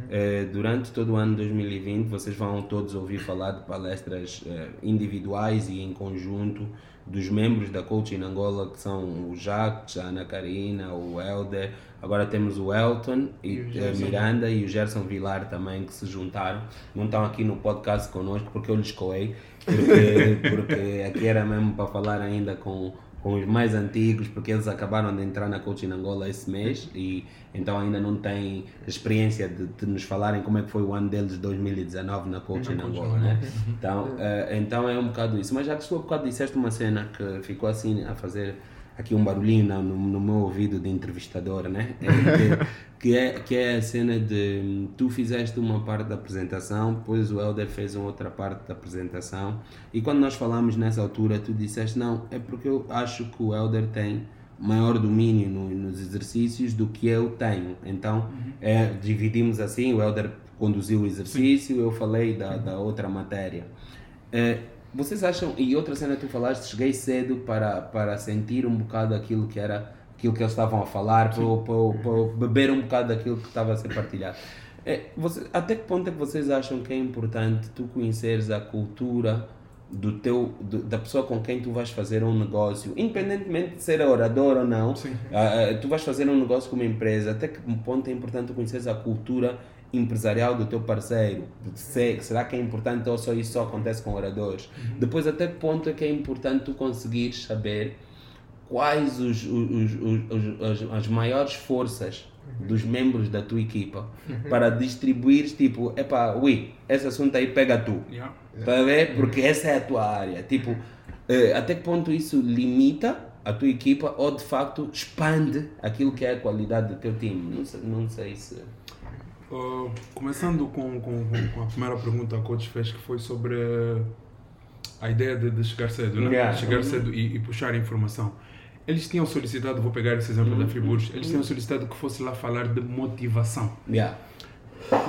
Eh, durante todo o ano de 2020 vocês vão todos ouvir falar de palestras eh, individuais e em conjunto dos membros da Coaching Angola que são o Jacques, a Ana Karina, o Helder, agora temos o Elton e, eh, Miranda e o Gerson Vilar também que se juntaram. Não estão aqui no podcast connosco porque eu lhes coei, porque, porque aqui era mesmo para falar ainda com, com os mais antigos, porque eles acabaram de entrar na Coaching Angola esse mês e então ainda não têm experiência de, de nos falarem como é que foi o ano deles de 2019 na Coaching Angola, né? Então, eh, então é um bocado isso. Mas já que tu há bocado disseste uma cena que ficou assim a fazer aqui um barulhinho no, no meu ouvido de entrevistador, né? É que, é, que é a cena de tu fizeste uma parte da apresentação, depois o Helder fez uma outra parte da apresentação e quando nós falamos nessa altura tu disseste não, é porque eu acho que o Helder tem maior domínio no- nos exercícios do que eu tenho. Então, é, dividimos assim, o Helder conduziu o exercício, eu falei da, da outra matéria. É, vocês acham, e outra cena que tu falaste, cheguei cedo para, para sentir um bocado aquilo que era, aquilo que eles estavam a falar, para, para, para beber um bocado daquilo que estava a ser partilhado. É, você- até que ponto é que vocês acham que é importante tu conheceres a cultura do teu, do- da pessoa com quem tu vais fazer um negócio, independentemente de ser orador ou não, ah, tu vais fazer um negócio com uma empresa, até que ponto é importante tu conheceres a cultura empresarial do teu parceiro? Se- será que é importante ou só isso só acontece com oradores? Depois, até que ponto é que é importante tu conseguires saber quais os, os, os, os- as, maiores forças dos membros da tua equipa para distribuir tipo, epá, ui, esse assunto aí pega tu. Yeah. Tá a ver? Porque essa é a tua área. Tipo, eh, até que ponto isso limita a tua equipa ou de facto expande aquilo que é a qualidade do teu time? Não sei, não sei se. Uh, começando com, com, com- a primeira pergunta que o coach fez, que foi sobre a ideia de, de chegar cedo, né? Yeah. chegar cedo e, e puxar informação. Eles tinham solicitado, vou pegar esse exemplo da Friburgo, eles tinham solicitado que fosse lá falar de motivação. Yeah.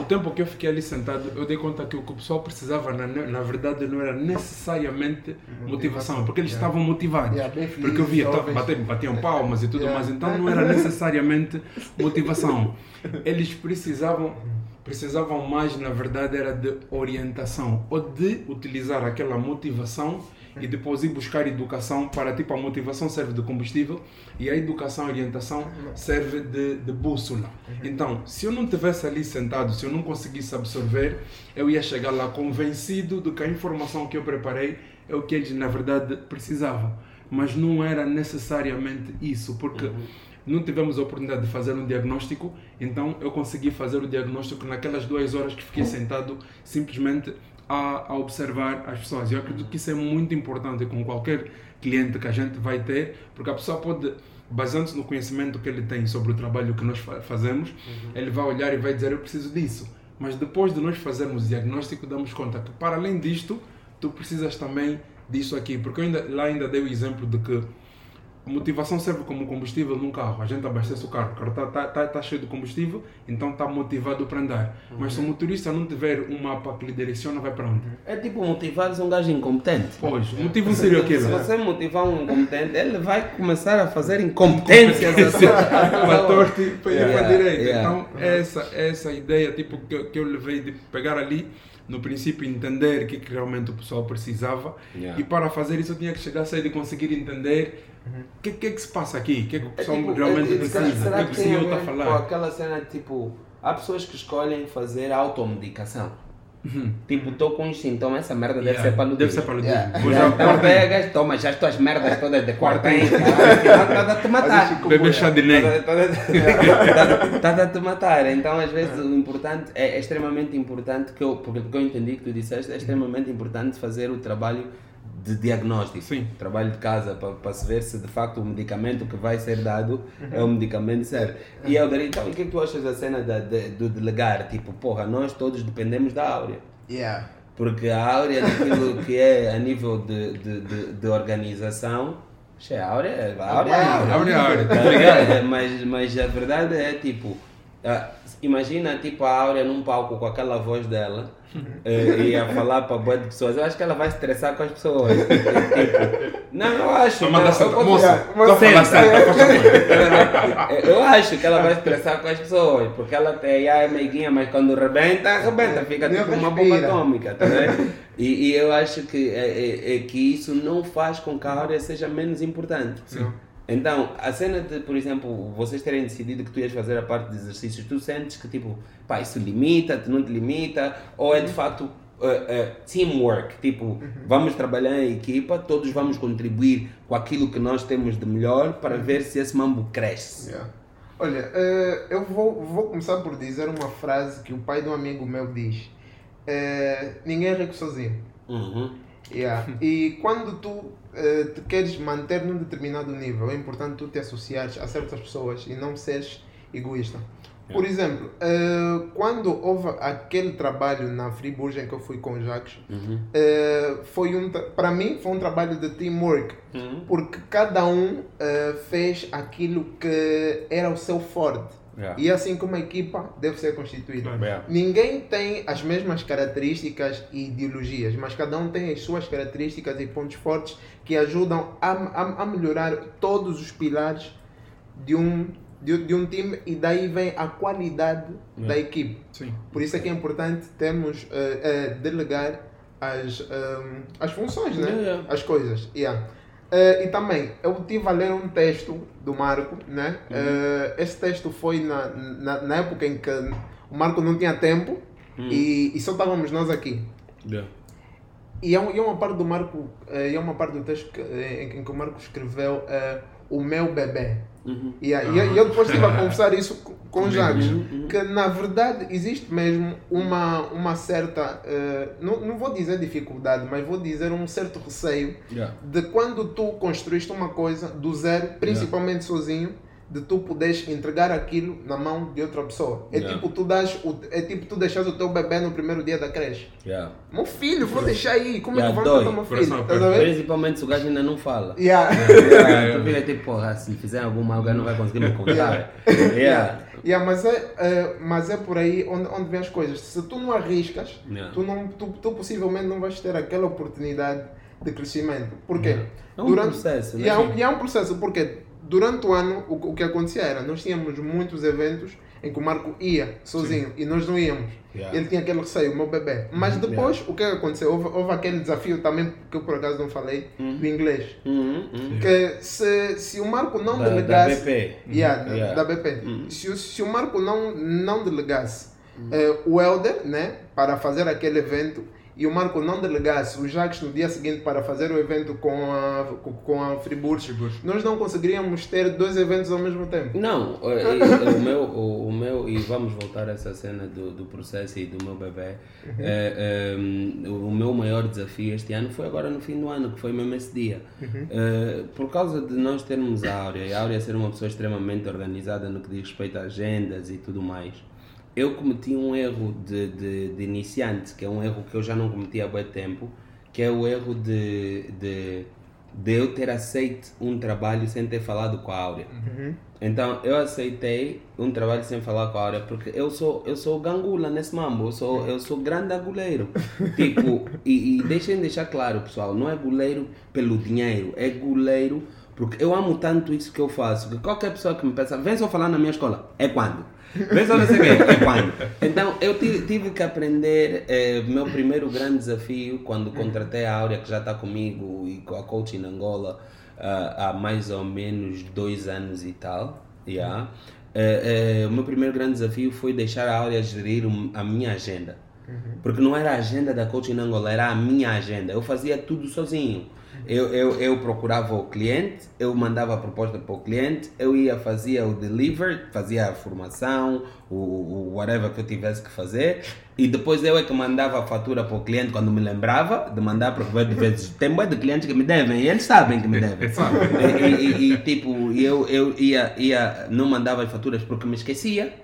O tempo que eu fiquei ali sentado, eu dei conta que o que o pessoal precisava, na, na verdade, não era necessariamente motivação, porque eles estavam motivados. Yeah, bem felizes, porque eu via, bater, batiam palmas e tudo Yeah. mais, então não era necessariamente motivação. Eles precisavam, precisavam mais, na verdade, era de orientação, ou de utilizar aquela motivação e depois ir buscar educação para, tipo, a motivação serve de combustível e a educação e orientação serve de, de bússola. Então, se eu não tivesse ali sentado, se eu não conseguisse absorver, eu ia chegar lá convencido de que a informação que eu preparei é o que eles, na verdade, precisavam. Mas não era necessariamente isso, porque não tivemos a oportunidade de fazer um diagnóstico, então eu consegui fazer o diagnóstico naquelas duas horas que fiquei sentado simplesmente a, a observar as pessoas. Eu acredito que isso é muito importante com qualquer cliente que a gente vai ter, porque a pessoa pode, baseando-se no conhecimento que ele tem sobre o trabalho que nós fa- fazemos, ele vai olhar e vai dizer: Eu preciso disso. Mas depois de nós fazermos o diagnóstico, damos conta que, para além disto, tu precisas também disso aqui. Porque eu ainda, lá ainda dei o exemplo de que a motivação serve como combustível num carro. A gente abastece o carro, o carro está tá, tá, tá cheio de combustível, então está motivado para andar. Mas se o motorista não tiver um mapa que lhe direciona, vai para onde? É tipo motivares um gajo incompetente. Pois, o motivo seria Se aquilo. você motivar um incompetente, ele vai começar a fazer incompetências para a torta e para a direita. Então, essa, essa ideia tipo, que, que eu levei de pegar ali, no princípio, entender o que, que realmente o pessoal precisava. Yeah. E para fazer isso, eu tinha que chegar cedo e conseguir entender o que, que é que se passa aqui, o que é que o É pessoal tipo, realmente é- precisa, será- o que, que que o CEO está a ver com falar. aquela cena tipo, há pessoas que escolhem fazer automedicação. Uhum. Tipo, estou com uns sintomas, essa merda deve Yeah, ser paludismo. Deve ser paludismo. Yeah. Vou Já já então pegas, toma já as tuas merdas todas de quartem, está a te matar. Beber chá de nem. Está a te matar. Então, às vezes, o importante é, é extremamente importante, que eu, porque porque eu entendi que tu disseste, é extremamente importante fazer o trabalho de diagnóstico. Sim. Trabalho de casa, para se ver se de facto o medicamento que vai ser dado é o medicamento certo. E eu diria, então, o que é que tu achas da cena da, de- do delegar? Tipo, porra, nós todos dependemos da Áurea. Yeah. Porque a áurea daquilo que é a nível de, de, de, de organização, Xe, a áurea é a áurea. é a áurea. É a áurea. Tá ligado? É, Mas, mas a verdade é tipo, ah, imagina tipo a áurea num palco com aquela voz dela eh, e a falar para boa de pessoas. Eu acho que ela vai estressar com as pessoas. Tipo, não, eu acho. Não, manda eu Moça, acho que ela vai estressar com as pessoas, porque ela tem, ah, é meiguinha, mas quando rebenta, rebenta, fica Nem tipo uma bomba atômica, tá vendo? E, e eu acho que, é, é- é que isso não faz com que a área seja menos importante. Sim. Então, a cena de, por exemplo, vocês terem decidido que tu ias fazer a parte de exercícios, tu sentes que tipo, pá, isso limita-te, não te limita, ou é de facto eh, eh, teamwork, tipo, vamos trabalhar em equipa, todos vamos contribuir com aquilo que nós temos de melhor para ver se esse mambo cresce. Yeah. Olha, eh, eu vou, vou começar por dizer uma frase que o pai de um amigo meu diz. Ninguém é rico sozinho. Uhum. Yeah. E quando tu eh, te queres manter num determinado nível, é importante tu te associares a certas pessoas e não seres egoísta. Por exemplo, eh, quando houve aquele trabalho na Friburgo em que eu fui com o Jacques, Uhum. eh, foi um, para mim foi um trabalho de teamwork, Uhum. porque cada um fez aquilo que era o seu forte. Yeah. E é assim como a equipa deve ser constituída. Yeah. Ninguém tem as mesmas características e ideologias, mas cada um tem as suas características e pontos fortes que ajudam a, a, a melhorar todos os pilares de um, de, de um time e daí vem a qualidade da equipe. Sim. Por isso é que é importante termos, eh, eh, delegar as, ehm, as funções, né? Yeah, yeah. as coisas. Yeah. Eh, e também, eu estive a ler um texto do Marco, né? Eh, esse texto foi na, na, na época em que o Marco não tinha tempo e, e só estávamos nós aqui. Yeah. E é, e é uma parte do Marco, eh, é uma parte do texto que, em, que- em que o Marco escreveu eh, o meu bebê. E aí- e eu depois estive a conversar isso com- o Jacques, que na verdade existe mesmo uma, uma certa, eh, não, não vou dizer dificuldade, mas vou dizer um certo receio Yeah. de quando tu construíste uma coisa do zero, principalmente sozinho, de tu poderes entregar aquilo na mão de outra pessoa. É Yeah. tipo tu das, o- é tipo tu deixas o teu bebê no primeiro dia da creche. Yeah. Meu filho, vou deixar aí. Como é Yeah, que vamos dói. tratar meu filho? Ver? Principalmente se o gajo ainda não fala. Yeah. Yeah, tu fica tipo, porra, se fizer algum mal, o gajo não vai conseguir me contar. Yeah. Yeah, mas, é, é, mas é por aí onde, onde vem as coisas. Se tu não arriscas, Yeah. tu, não, tu, tu possivelmente não vais ter aquela oportunidade de crescimento. Por quê? É um processo, né? E é um, e é um processo, porque durante o ano o, o que acontecia era, nós tínhamos muitos eventos em que o Marco ia sozinho e nós não íamos. Yeah. Ele tinha aquele receio, o meu bebê. Mas depois, o que aconteceu? Houve, houve aquele desafio também, que eu por acaso não falei, do inglês. Uhum, uhum. Que se, se o Marco não Da, da delegasse... BP. Yeah, da- Yeah. da BP. Se, o- se o Marco não, não delegasse eh, o Helder né, para fazer aquele evento e o Marco não delegasse o Jacques no dia seguinte para fazer o evento com a, com, a Friburgo, Friburgo. nós não conseguiríamos ter dois eventos ao mesmo tempo. Não, eh, eh, o meu, o, o meu, e vamos voltar a essa cena do, do processo e do meu bebê. eh, eh, o meu maior desafio este ano foi agora no fim do ano, que foi mesmo esse dia. Eh, por causa de nós termos a Áurea e a Áurea ser uma pessoa extremamente organizada no que diz respeito a agendas e tudo mais. Eu cometi um erro de, de, de iniciante, que é um erro que eu já não cometi há muito tempo, que é o erro de, de, de eu ter aceito um trabalho sem ter falado com a Áurea. Então eu aceitei um trabalho sem falar com a Áurea porque eu sou eu sou gangula nesse mambo, eu sou eu sou grande goleiro. tipo, e, e deixem deixar claro, pessoal, não é goleiro pelo dinheiro, é goleiro porque eu amo tanto isso que eu faço, que qualquer pessoa que me peça, vem só falar na minha escola, é quando? Só quê, é quando? Então eu tive, tive que aprender, eh, meu primeiro grande desafio quando contratei a Áurea que já está comigo e com a coach em Angola, ah, há mais ou menos dois anos e tal. Yeah. Eh, eh, o meu primeiro grande desafio foi deixar a Áurea gerir a minha agenda. Porque não era a agenda da Coaching Angola, era a minha agenda. Eu fazia tudo sozinho. Eu, eu, eu procurava o cliente, eu mandava a proposta para o cliente, eu ia fazia o deliver, fazia a formação, o, o whatever que eu tivesse que fazer, e depois eu é que mandava a fatura para o cliente quando me lembrava de mandar, porque de vezes tem bué de clientes que me devem, e eles sabem que me devem. e, e- e- e, tipo, eu, eu ia, ia, não mandava as faturas porque me esquecia,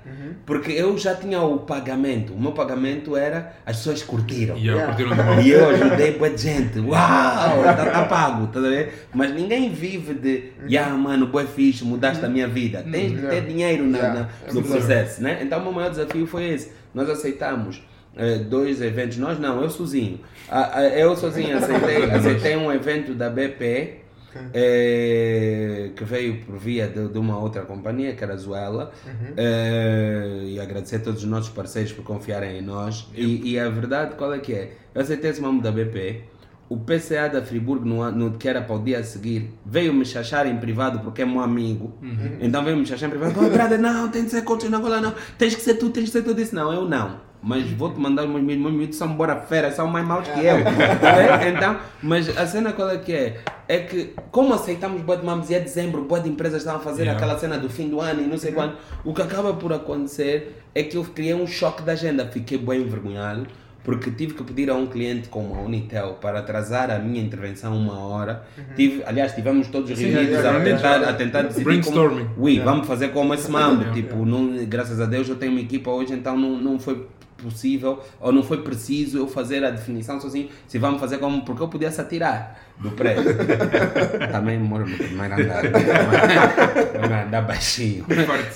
porque eu já tinha o pagamento. O meu pagamento era as pessoas curtiram. E eu Yeah. curtiram. E eu ajudei boa gente. Uau, tá, tá pago, tá a ver? Mas ninguém vive de, yeah, mano, boa fixe, mudaste a minha vida. Tens de ter Yeah. dinheiro na, Yeah. na- É no processo, né? Então o meu maior desafio foi esse. Nós aceitamos eh, dois eventos, nós não, eu sozinho. Ah, ah, eu sozinho aceitei, aceitei um evento da BP. eh, que veio por via de, de uma outra companhia que era a Zuela Eh, e agradecer a todos os nossos parceiros por confiarem em nós e, e a verdade qual é que é? Eu aceitei esse nome da BP o PCA da Friburgo, no, no, que era para o dia a seguir, veio me chachar em privado porque é meu amigo. Então veio me chachar em privado. Oh, brother, não, tem de ser coach na Angola, não. Tens que ser tu, tens que ser tu. Disse, não, eu não. Mas vou-te mandar os meus. Meus miúdos são bora fera, são mais maus que eu. Tá vendo? então, mas a cena qual é que é? É que, como aceitamos boa de mamos e é dezembro, boa de empresas estavam a fazer Yeah. aquela cena do fim do ano e não sei quando, o que acaba por acontecer é que eu criei um choque da agenda. Fiquei bem envergonhado porque tive que pedir a um cliente como a Unitel para atrasar a minha intervenção uma hora. Tive, aliás, tivemos todos reunidos yeah, a, yeah, tentar, a tentar decidir Brainstorming. como, Ui, vamos fazer como esse mambo. Yeah, tipo, não, graças a Deus eu tenho uma equipa hoje, então não, não foi possível ou não foi preciso eu fazer a definição sozinho se vamos fazer como porque eu podia se atirar do prédio também moro no primeiro andar primeiro andar baixinho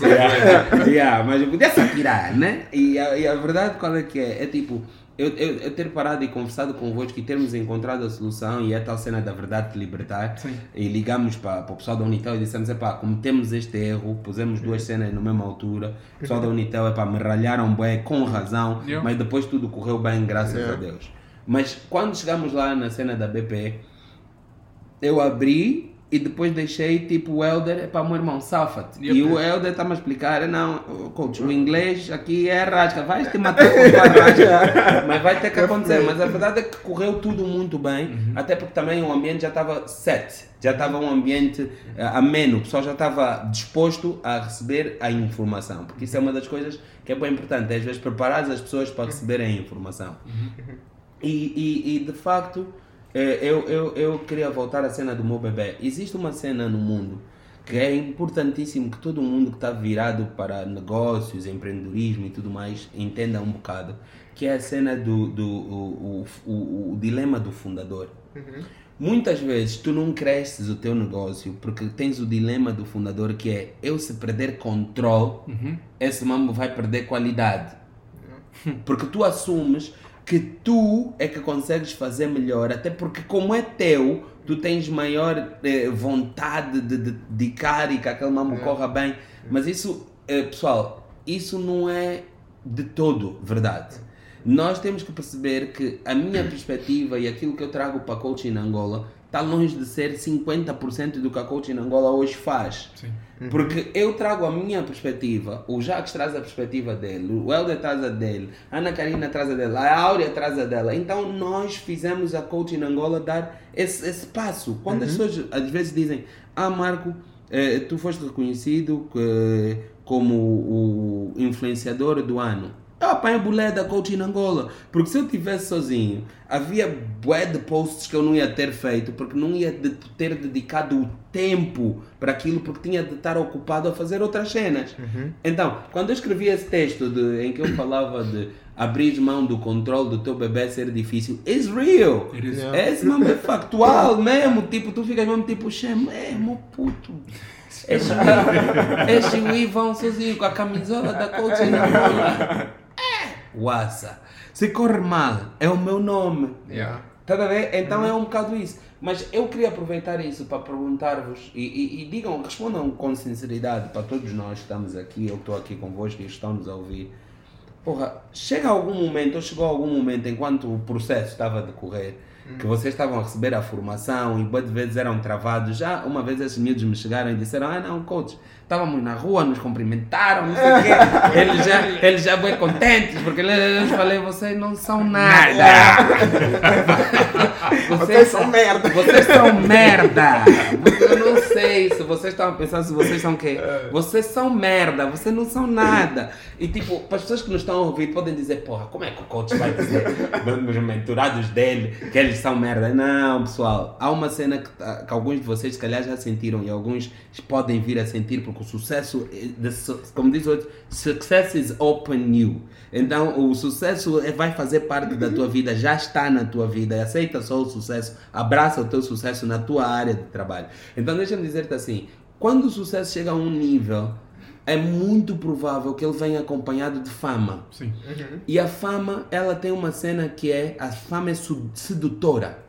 yeah, yeah, mas eu podia se atirar, né? E a, e a verdade qual é que é? É tipo, eu, eu, eu ter parado e conversado convosco e termos encontrado a solução e é tal cena da verdade te libertar e ligamos para, para o pessoal da Unitel e dissemos, epá, cometemos este erro, pusemos duas cenas na mesma altura, o pessoal da Unitel, epá, me ralharam bem, com razão, Yeah. mas depois tudo correu bem, graças Yeah. a Deus. Mas quando chegamos lá na cena da BP, eu abri e depois deixei tipo o Helder para o meu irmão, safa-te. Yep. E o Helder está-me a explicar, não, coach, o inglês aqui é rasca, vais te matar com a rasca, mas vai ter que acontecer. Mas a verdade é que correu tudo muito bem, até porque também o ambiente já estava set, já estava um ambiente eh, ameno, o pessoal já estava disposto a receber a informação, porque isso é uma das coisas que é bem importante, é às vezes preparar as pessoas para receberem a informação. E, e, e, de facto, eu, eu, eu queria voltar à cena do meu bebê. Existe uma cena no mundo que é importantíssimo que todo mundo que está virado para negócios, empreendedorismo e tudo mais entenda um bocado, que é a cena do, do o, o, o, o dilema do fundador. Muitas vezes tu não cresces o teu negócio porque tens o dilema do fundador que é eu se perder controle, esse mambo vai perder qualidade. Porque tu assumes que tu é que consegues fazer melhor, até porque como é teu, tu tens maior eh, vontade de, de dedicar e que aquele mambo corra bem. Mas isso, eh, pessoal, isso não é de todo verdade. Nós temos que perceber que a minha perspectiva e aquilo que eu trago para coaching na Angola está longe de ser 50% do que a coaching na Angola hoje faz. Sim. Porque eu trago a minha perspectiva, o Jacques traz a perspectiva dele, o Helder traz a dele, a Ana Karina traz a dela, a Áurea traz a dela. Então nós fizemos a coaching Angola dar esse, esse passo. Quando as pessoas às vezes dizem, ah Marco, eh, tu foste reconhecido eh, como o influenciador do ano. Eu apanho bulé da coaching na Angola. Porque se eu tivesse sozinho, havia bué de posts que eu não ia ter feito, porque não ia de- ter dedicado o tempo para aquilo, porque tinha de estar ocupado a fazer outras cenas. Então, quando eu escrevi esse texto de- em que eu falava de abrir mão do controle do teu bebê ser difícil, it's real. It is. Yeah. Esse mesmo é factual mesmo. Tipo, tu ficas mesmo tipo, "Xe, mesmo puto. Este este Wii vão sozinho com a camisola da coach na Wassa. Se corre mal, é o meu nome. Yeah. Tá a ver? Então é um bocado isso. Mas eu queria aproveitar isso para perguntar-vos e, e- e digam, respondam com sinceridade para todos nós que estamos aqui, eu que estou aqui convosco e estão-nos a ouvir. Porra, chega algum momento, ou chegou algum momento enquanto o processo estava a decorrer, que vocês estavam a receber a formação e boas vezes eram travados. Já uma vez esses miúdos me chegaram e disseram: Ah, não, coach, estávamos na rua, nos cumprimentaram, não sei o quê. Eles já, eles já bem contentes, porque eles falei: Vocês não são nada. Vocês são merda. Vocês são merda. Não sei se vocês estão a pensar se vocês são o quê. Vocês são merda, vocês não são nada. E tipo, para as pessoas que nos estão a ouvir podem dizer, porra, como é que o coach vai dizer nos menturados dele que eles são merda? Não, pessoal. Há uma cena que, tá- que alguns de vocês se calhar já sentiram e alguns podem vir a sentir porque o sucesso, é- su- como diz o outro, success is open you. Então o sucesso é- vai fazer parte da tua vida, já está na tua vida. Aceita só o sucesso, abraça o teu sucesso na tua área de trabalho. Então deixa-me dizer-te assim, quando o sucesso chega a um nível, é muito provável que ele venha acompanhado de fama. Sim. E a fama, ela tem uma cena que é, a fama é sedutora.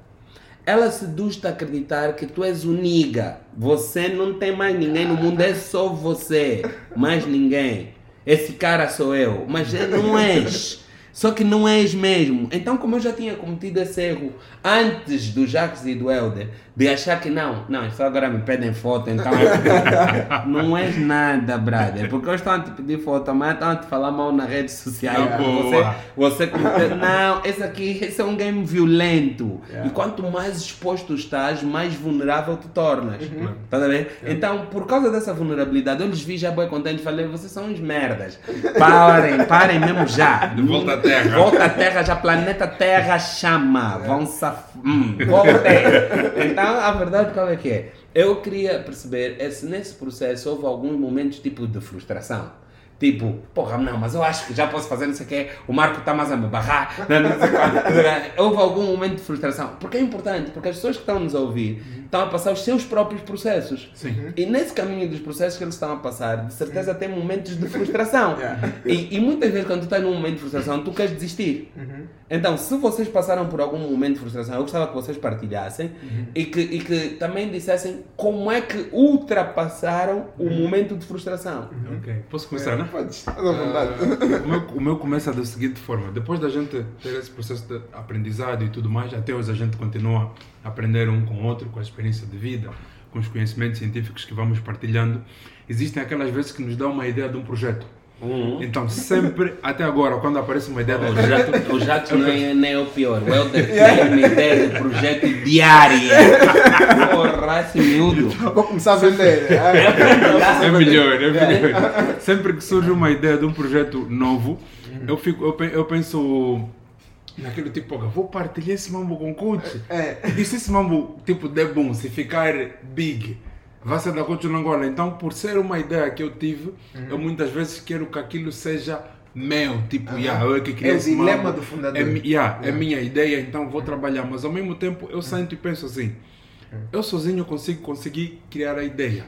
Ela seduz-te a acreditar que tu és uniga. Você não tem mais ninguém no mundo, é só você. Mais ninguém. Esse cara sou eu. Mas é- não és. Só que não és mesmo. Então, como eu já tinha cometido esse erro antes do Jacques e do Helder, de achar que não, não, só agora me pedem foto, então é não és nada, brother. Porque eles estão a te pedir foto, mas estão a te falar mal nas redes sociais. Ah, Você, você Não, esse aqui esse é um game violento. E quanto mais exposto estás, mais vulnerável te tornas. Tá a ver? Então, por causa dessa vulnerabilidade, eu lhes vi já bem contente falei, vocês são uns merdas. Parem, parem mesmo já. De volta à Terra. Volta à Terra, já planeta Terra chama. Vão saf... Hum, voltem. Então, a verdade qual é que é? Eu queria perceber é se nesse processo houve alguns momentos tipo de frustração. Tipo, porra, não, mas eu acho que já posso fazer não sei o quê, o Marco está mais a me barrar. Não, não sei quanto. Houve algum momento de frustração. Porque é importante, porque as pessoas que estão nos a ouvir estão a passar os seus próprios processos. Sim. E nesse caminho dos processos que eles estão a passar, de certeza tem momentos de frustração. E, e muitas vezes quando tu estás num momento de frustração, tu queres desistir. Então, se vocês passaram por algum momento de frustração, eu gostava que vocês partilhassem e, que, e que também dissessem como é que ultrapassaram o momento de frustração. Ok. Posso começar, né? Podes, estás à vontade. Ah, o, meu, o meu começa da seguinte forma: depois da gente ter esse processo de aprendizado e tudo mais, até hoje a gente continua aprender um com o outro, com a experiência de vida. com os conhecimentos científicos que vamos partilhando, existem aquelas vezes que nos dá uma ideia de um projeto. Uhum. Então, sempre, até agora, quando aparece uma ideia de um O projeto, Jato, o Jato nem, é, nem é o pior. O Helder tem uma ideia de projeto diária. Porra, esse miúdo. Vou começar a vender. é melhor, é melhor. Sempre que surge uma ideia de um projeto novo, eu, fico, eu, eu penso naquele tipo, "Pô, vou partilhar esse mambo com o coach. É. E se esse mambo tipo der bom, se ficar big, vai ser da coach na Angola. Então, por ser uma ideia que eu tive, eu muitas vezes quero que aquilo seja meu, tipo, yeah, eu é que criei É o dilema mambo, do fundador. É, mi- yeah, é minha ideia, então vou trabalhar. Mas ao mesmo tempo eu sinto e penso assim, eu sozinho consigo conseguir criar a ideia,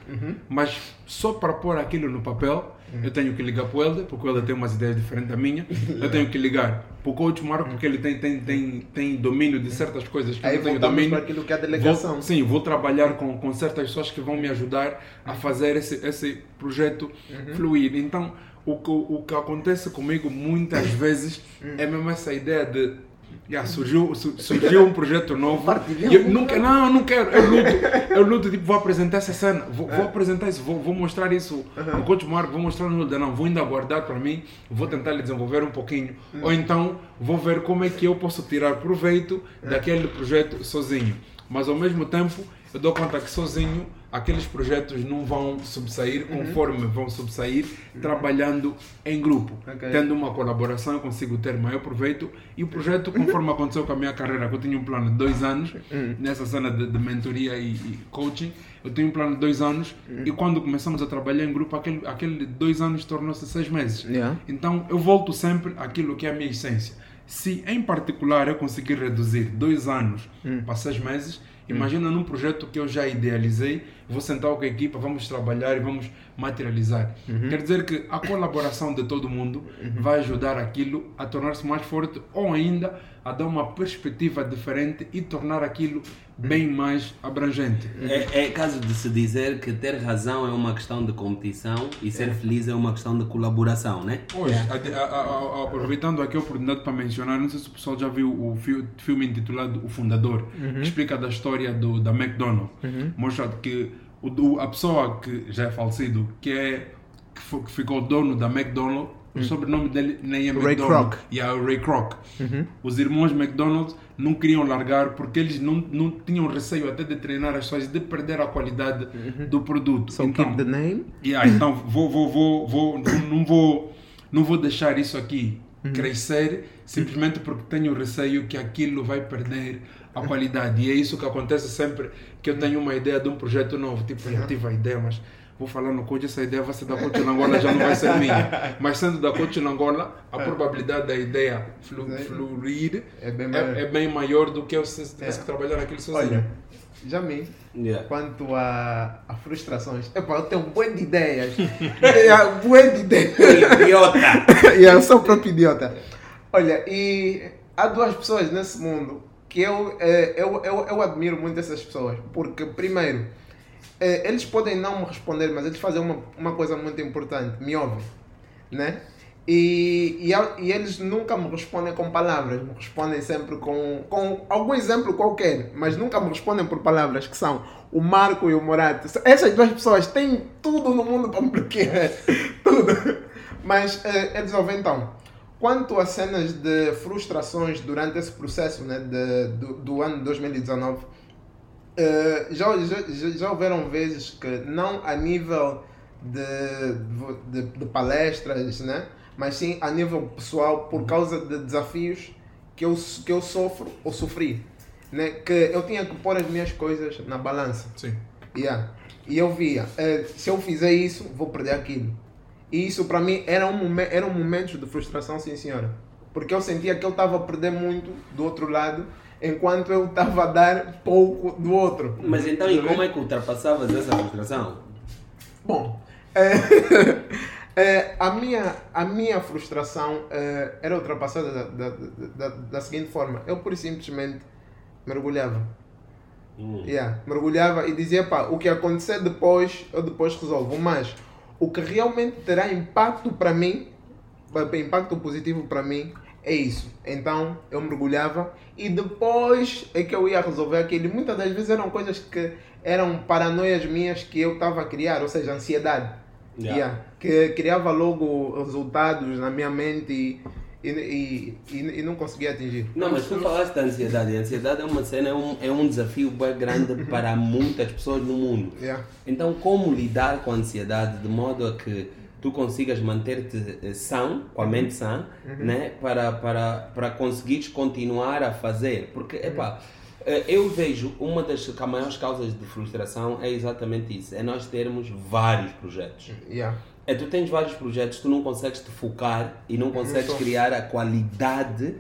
mas só para pôr aquilo no papel, eu tenho que ligar para o Helder, porque o Helder tem umas ideias diferentes da minha, eu tenho que ligar para o coach Marco, porque ele tem, tem, tem, tem domínio de certas coisas que Aí eu tenho domínio. para aquilo que é a delegação. Vou, sim, vou trabalhar com, com certas pessoas que vão me ajudar a fazer esse, esse projeto fluir. Então, o que, o que acontece comigo muitas vezes é mesmo essa ideia de. Yeah, surgiu, su- surgiu um projeto novo. E eu nunca, não, eu não quero. Eu luto, eu luto, tipo, vou apresentar essa cena, vou, vou apresentar isso, vou, vou mostrar isso no Coach Marco, vou mostrar no não, vou ainda guardar para mim, vou tentar lhe desenvolver um pouquinho. Ou então vou ver como é que eu posso tirar proveito daquele projeto sozinho. Mas ao mesmo tempo, eu dou conta que sozinho aqueles projetos não vão subsair conforme vão subsair trabalhando em grupo. Ok. Tendo uma colaboração, eu consigo ter maior proveito. E o projeto, conforme aconteceu com a minha carreira, que eu tinha um plano de dois anos, nessa cena de, de mentoria e, e coaching, eu tinha um plano de dois anos. E quando começamos a trabalhar em grupo, aquele, aquele dois anos tornou-se seis meses. Yeah. Então eu volto sempre àquilo que é a minha essência. Se em particular eu conseguir reduzir dois anos para seis meses, imagina num projeto que eu já idealizei, vou sentar com a equipa, vamos trabalhar e vamos materializar. Quer dizer que a colaboração de todo mundo vai ajudar aquilo a tornar-se mais forte ou ainda a dar uma perspectiva diferente e tornar aquilo bem mais abrangente. É, é caso de se dizer que ter razão é uma questão de competição e ser feliz é uma questão de colaboração, né? Hoje, a- a- a- a- aproveitando aqui a oportunidade para mencionar, não sei se o pessoal já viu o fi- filme intitulado O Fundador, que explica da história do, da McDonald's. Mostra que o, a pessoa que já é falecido, que, é, que ficou dono da McDonald's, o sobrenome dele nem é Ray McDonald. E é Ray Kroc. Os irmãos McDonald's não queriam largar porque eles não, não tinham receio até de treinar as pessoas de perder a qualidade do produto. So então, keep the name. Yeah, então vou, vou, vou, vou, não, não vou, não vou deixar isso aqui crescer simplesmente porque tenho receio que aquilo vai perder a qualidade. E é isso que acontece sempre que eu tenho uma ideia de um projeto novo. Tipo, eu tive a ideia, mas vou falar no coach, essa ideia vai ser da coach na Angola, já não vai ser minha. Mas sendo da coach na Angola, a probabilidade da ideia flu, fluir É bem maior. é, é bem maior do que eu se tivesse que trabalhar naquilo sozinho. Olha, já me Yeah. quanto a, a frustrações. Eu tenho um bom de ideias. é, um bom de ideias. Idiota! yeah, eu sou o próprio idiota. Olha, e há duas pessoas nesse mundo que eu, eh, eu, eu, eu admiro muito essas pessoas. Porque, primeiro, eles podem não me responder, mas eles fazem uma, uma coisa muito importante: me ouvem. Né? E, e, e eles nunca me respondem com palavras, me respondem sempre com, com algum exemplo qualquer, mas nunca me respondem por palavras, que são o Marco e o Morato. Essas duas pessoas têm tudo no mundo para me bloquear. tudo. Mas eh, eles ouvem então. Quanto a cenas de frustrações durante esse processo né, de, do, do ano 2019, eh, já, já, já- houveram vezes que não a nível de, de, de palestras, né? mas sim a nível pessoal por causa de desafios que eu, que eu sofro ou sofri. Né? Que eu tinha que pôr as minhas coisas na balança. Sim. Yeah. E eu via, eh, se eu fizer isso, vou perder aquilo. E isso para mim era um momen- eram momentos de frustração, sim senhora. Porque eu sentia que eu estava a perder muito do outro lado, enquanto eu estava a dar pouco do outro. Mas então, e como é que ultrapassavas essa frustração? Bom, eh, eh, a, minha, a minha frustração eh, era ultrapassada da, da, da, da seguinte forma. Eu, por simplesmente, mergulhava. Hum. Yeah, mergulhava e dizia, pá, o que acontecer depois, eu depois resolvo. Mas o que realmente terá impacto para mim, pa- impacto positivo para mim, é isso. Então eu mergulhava e depois é que eu ia resolver aquilo. Muitas das vezes eram coisas que eram paranoias minhas que eu estava a criar, ou seja, ansiedade. Yeah. Yeah. Que criava logo resultados na minha mente e, e, e, e- e não conseguia atingir. Não, mas tu falaste da ansiedade. A ansiedade é uma cena, é um, é um desafio bem grande para muitas pessoas no mundo. Yeah. Então, como lidar com a ansiedade de modo a que tu consigas manter-te eh, são, com a mente sã, né? para, para, para conseguires continuar a fazer? Porque, epá, eh, eu vejo uma das maiores causas de frustração é exatamente isso: é nós termos vários projetos. Yeah. É, tu tens vários projetos, tu não consegues te focar e não consegues criar a qualidade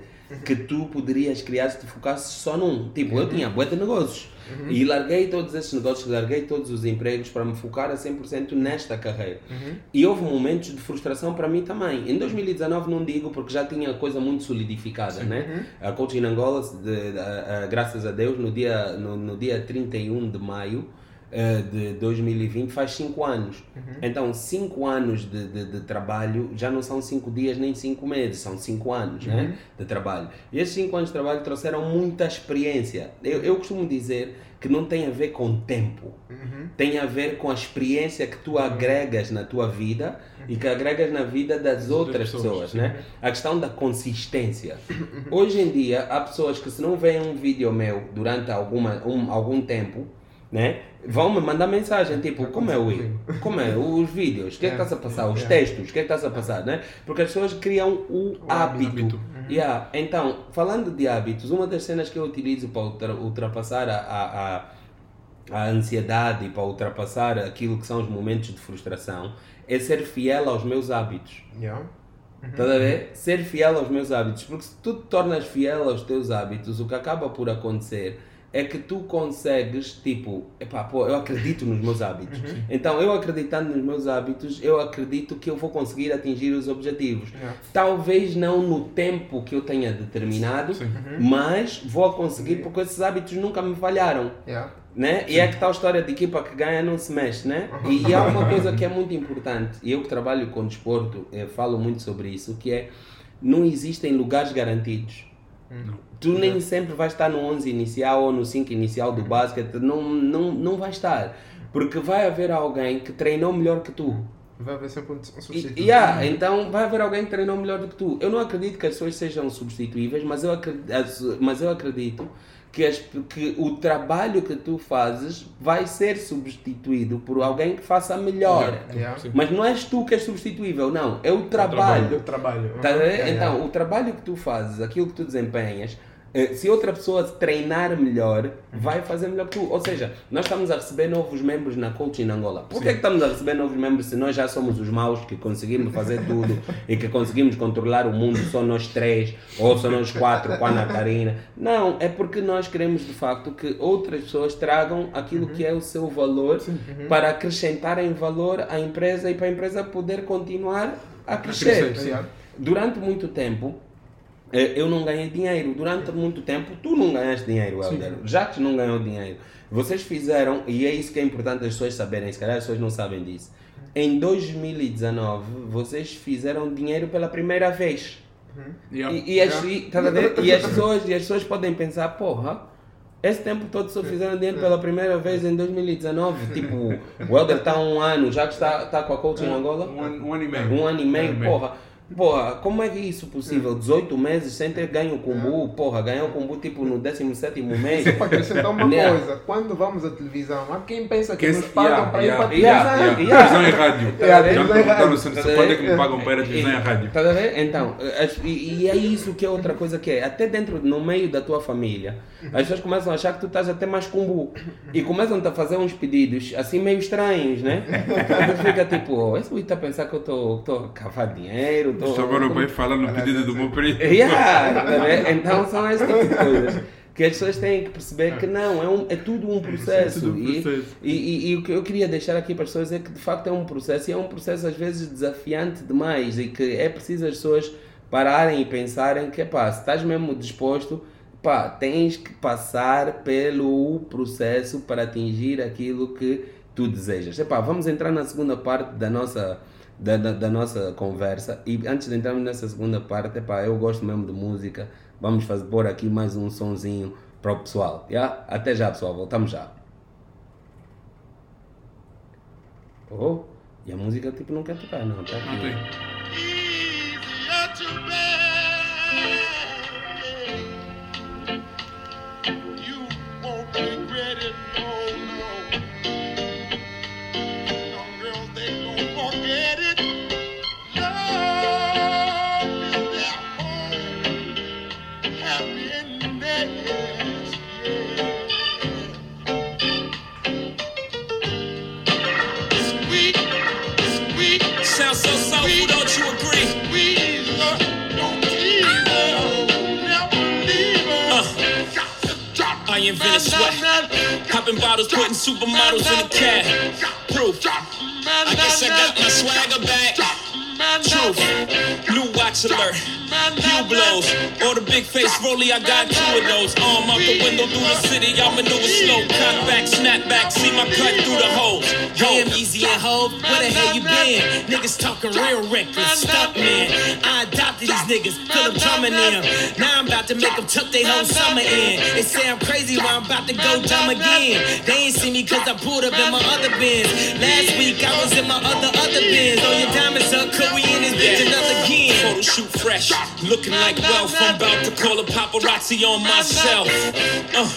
que tu poderias criar se te focasses só num. Tipo, eu tinha bué de negócios e larguei todos esses negócios, larguei todos os empregos para me focar a 100% nesta carreira. E houve momentos de frustração para mim também. Em 2019 não digo porque já tinha a coisa muito solidificada, né? A Coaching Angola, de- de- a- graças a Deus, no dia, no, no dia 31 de maio, de 2020 faz 5 anos. Então, 5 anos de, de, de trabalho já não são 5 dias nem 5 meses, são 5 anos né, de trabalho. E esses 5 anos de trabalho trouxeram muita experiência. Eu, eu costumo dizer que não tem a ver com tempo, tem a ver com a experiência que tu agregas na tua vida e que agregas na vida das outras pessoas, pessoas. né? A questão da consistência. Hoje em dia, há pessoas que se não veem um vídeo meu durante alguma, um, algum tempo, né? Vão me mandar mensagem, tipo, como é o Como é os vídeos? O que é que está a passar? Os textos? O que é que está a passar? Né? Porque as pessoas criam o, hábito. hábito. Yeah. Então, falando de hábitos, uma das cenas que eu utilizo para ultra- ultrapassar a, a, a, a ansiedade e para ultrapassar aquilo que são os momentos de frustração é ser fiel aos meus hábitos. Yeah. Estás a ver? Ser fiel aos meus hábitos. Porque se tu te tornas fiel aos teus hábitos, o que acaba por acontecer é que tu consegues, tipo, epá, pô, eu acredito nos meus hábitos. Então, eu acreditando nos meus hábitos, eu acredito que eu vou conseguir atingir os objetivos. Yeah. Talvez não no tempo que eu tenha determinado, mas vou conseguir porque esses hábitos nunca me falharam Yeah. né? E é que tal história de equipa que ganha não se mexe, né? E, e há uma coisa que é muito importante, e eu que trabalho com desporto, eu falo muito sobre isso, que é não existem lugares garantidos. Tu nem sempre vais estar no 11 inicial ou no 5 inicial do basquete, não, não, não vai estar. Porque vai haver alguém que treinou melhor que tu. Vai haver sempre um substituto. yeah, então vai haver alguém que treinou melhor do que tu. Eu não acredito que as pessoas sejam substituíveis, mas eu acredito, mas eu acredito que, as- que o trabalho que tu fazes vai ser substituído por alguém que faça melhor. Yeah. Sim. Mas não és tu que és substituível, não. É o trabalho. Eu trabalho. Tá a ver? Yeah, então, yeah. o trabalho que tu fazes, aquilo que tu desempenhas, se outra pessoa treinar melhor, vai fazer melhor que tu. Ou seja, nós estamos a receber novos membros na Coaching Angola. Por que, é que estamos a receber novos membros se nós já somos os maus que conseguimos fazer tudo e que conseguimos controlar o mundo só nós três ou só nós quatro com a Ana Karina? Não, é porque nós queremos de facto que outras pessoas tragam aquilo que é o seu valor para acrescentarem valor à empresa e para a empresa poder continuar a crescer. crescer, sim. Yeah. Durante muito tempo, eh, eu não ganhei dinheiro. Durante muito tempo, tu não ganhaste dinheiro, Helder. Jacques não ganhou dinheiro. Vocês fizeram, e é isso que é importante as pessoas saberem, se calhar as pessoas não sabem disso. Em 2019, vocês fizeram dinheiro pela primeira vez. Yeah. E, e as, e? E as pessoas, e as pessoas podem pensar, porra, esse tempo todo só fizeram dinheiro pela primeira vez em 2019. Tipo, o Helder está há um ano, já que está, está com a coach em Angola. Um, ano- um ano e meio. Um ano e meio, porra. Porra, como é que é isso possível? 18 meses sem ter ganho o combo, porra, ganhou o combo tipo no 17 mês. Para acrescentar uma Yeah. coisa, quando vamos à televisão, há quem pensa que Que nos esse- pagam yeah, para ir para a yeah, televisão. yeah. Televisão e rádio. Yeah, Já me e perguntaram se- Tá quando é que me pagam para ir a televisão e a rádio. Estás a ver? Então, e, e é isso que é outra coisa que é. Até dentro, no meio da tua família, as pessoas começam a achar que tu estás até mais combo. E começam-te a fazer uns pedidos assim meio estranhos, né? Então tu fica tipo, oh, esse está a pensar que eu estou a cavar dinheiro. Só agora vai falar no pedido do meu primo. Yeah, ver? então são esse tipo de coisas que as pessoas têm que perceber que não, é, um, é tudo um processo. tudo um E- processo. E, e- e o que eu queria deixar aqui para as pessoas é que de facto é um processo e é um processo às vezes desafiante demais e que é preciso as pessoas pararem e pensarem que pá, se estás mesmo disposto, pá, tens que passar pelo processo para atingir aquilo que tu desejas. Epá, vamos entrar na segunda parte da nossa, da, da, da nossa conversa. E antes de entrarmos nessa segunda parte, epá, eu gosto mesmo de música. Vamos fazer, pôr aqui mais um sonzinho para o pessoal. Yeah? Até já, pessoal. Voltamos já. Oh, e a música tipo não quer tocar, não. Tá aqui. Não tem. Sweat. Popping bottles, putting supermodels in the cab. Proof. I guess I got my swagger back. Truth. New watch alert. Hue blows. Or the big face rolly, I got two of those. Arm out the window through the city, I maneuver slow. Cut back, snap back, see my cut through the holes. Damn, easy and Hove, where the hell you been? Niggas talking real reckless, stunt man. I adopted these niggas, feel them drumming in. Now I'm about to make them tuck their whole summer in. They say I'm crazy, but I'm about to go dumb again. They ain't see me cause I pulled up in my other bins. Last week I was in my other, other bins. Oh, your diamonds up, could we in this bitch another again? Photo shoot fresh, looking like wealth. I'm about to call a paparazzi on myself. Uh,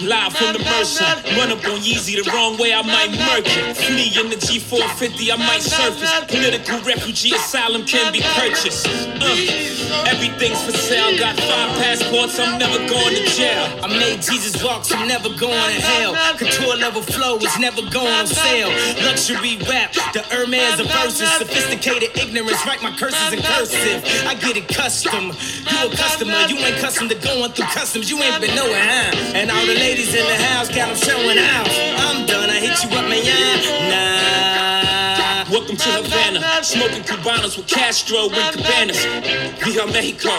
live from the Mercer. Run up on Yeezy the wrong way, I might murk it. Flee in the G450, I might surface. Political refugee asylum can be purchased. Uh, everything's for sale. Got five passports, I'm never going to jail. I made Jesus walk, so I'm never going to hell. Couture level flow is never going on sale. Luxury rap, the Hermes of verses. Sophisticated ignorance, write my curses in cursive. I get it custom. You a customer, you ain't custom to going through customs. You ain't been nowhere, huh? And the ladies in the house got them showing out. I'm done, I hit you up, man. Nah. Welcome to Havana, smoking Cubanos with Castro and Cabanas. Viva Mexico,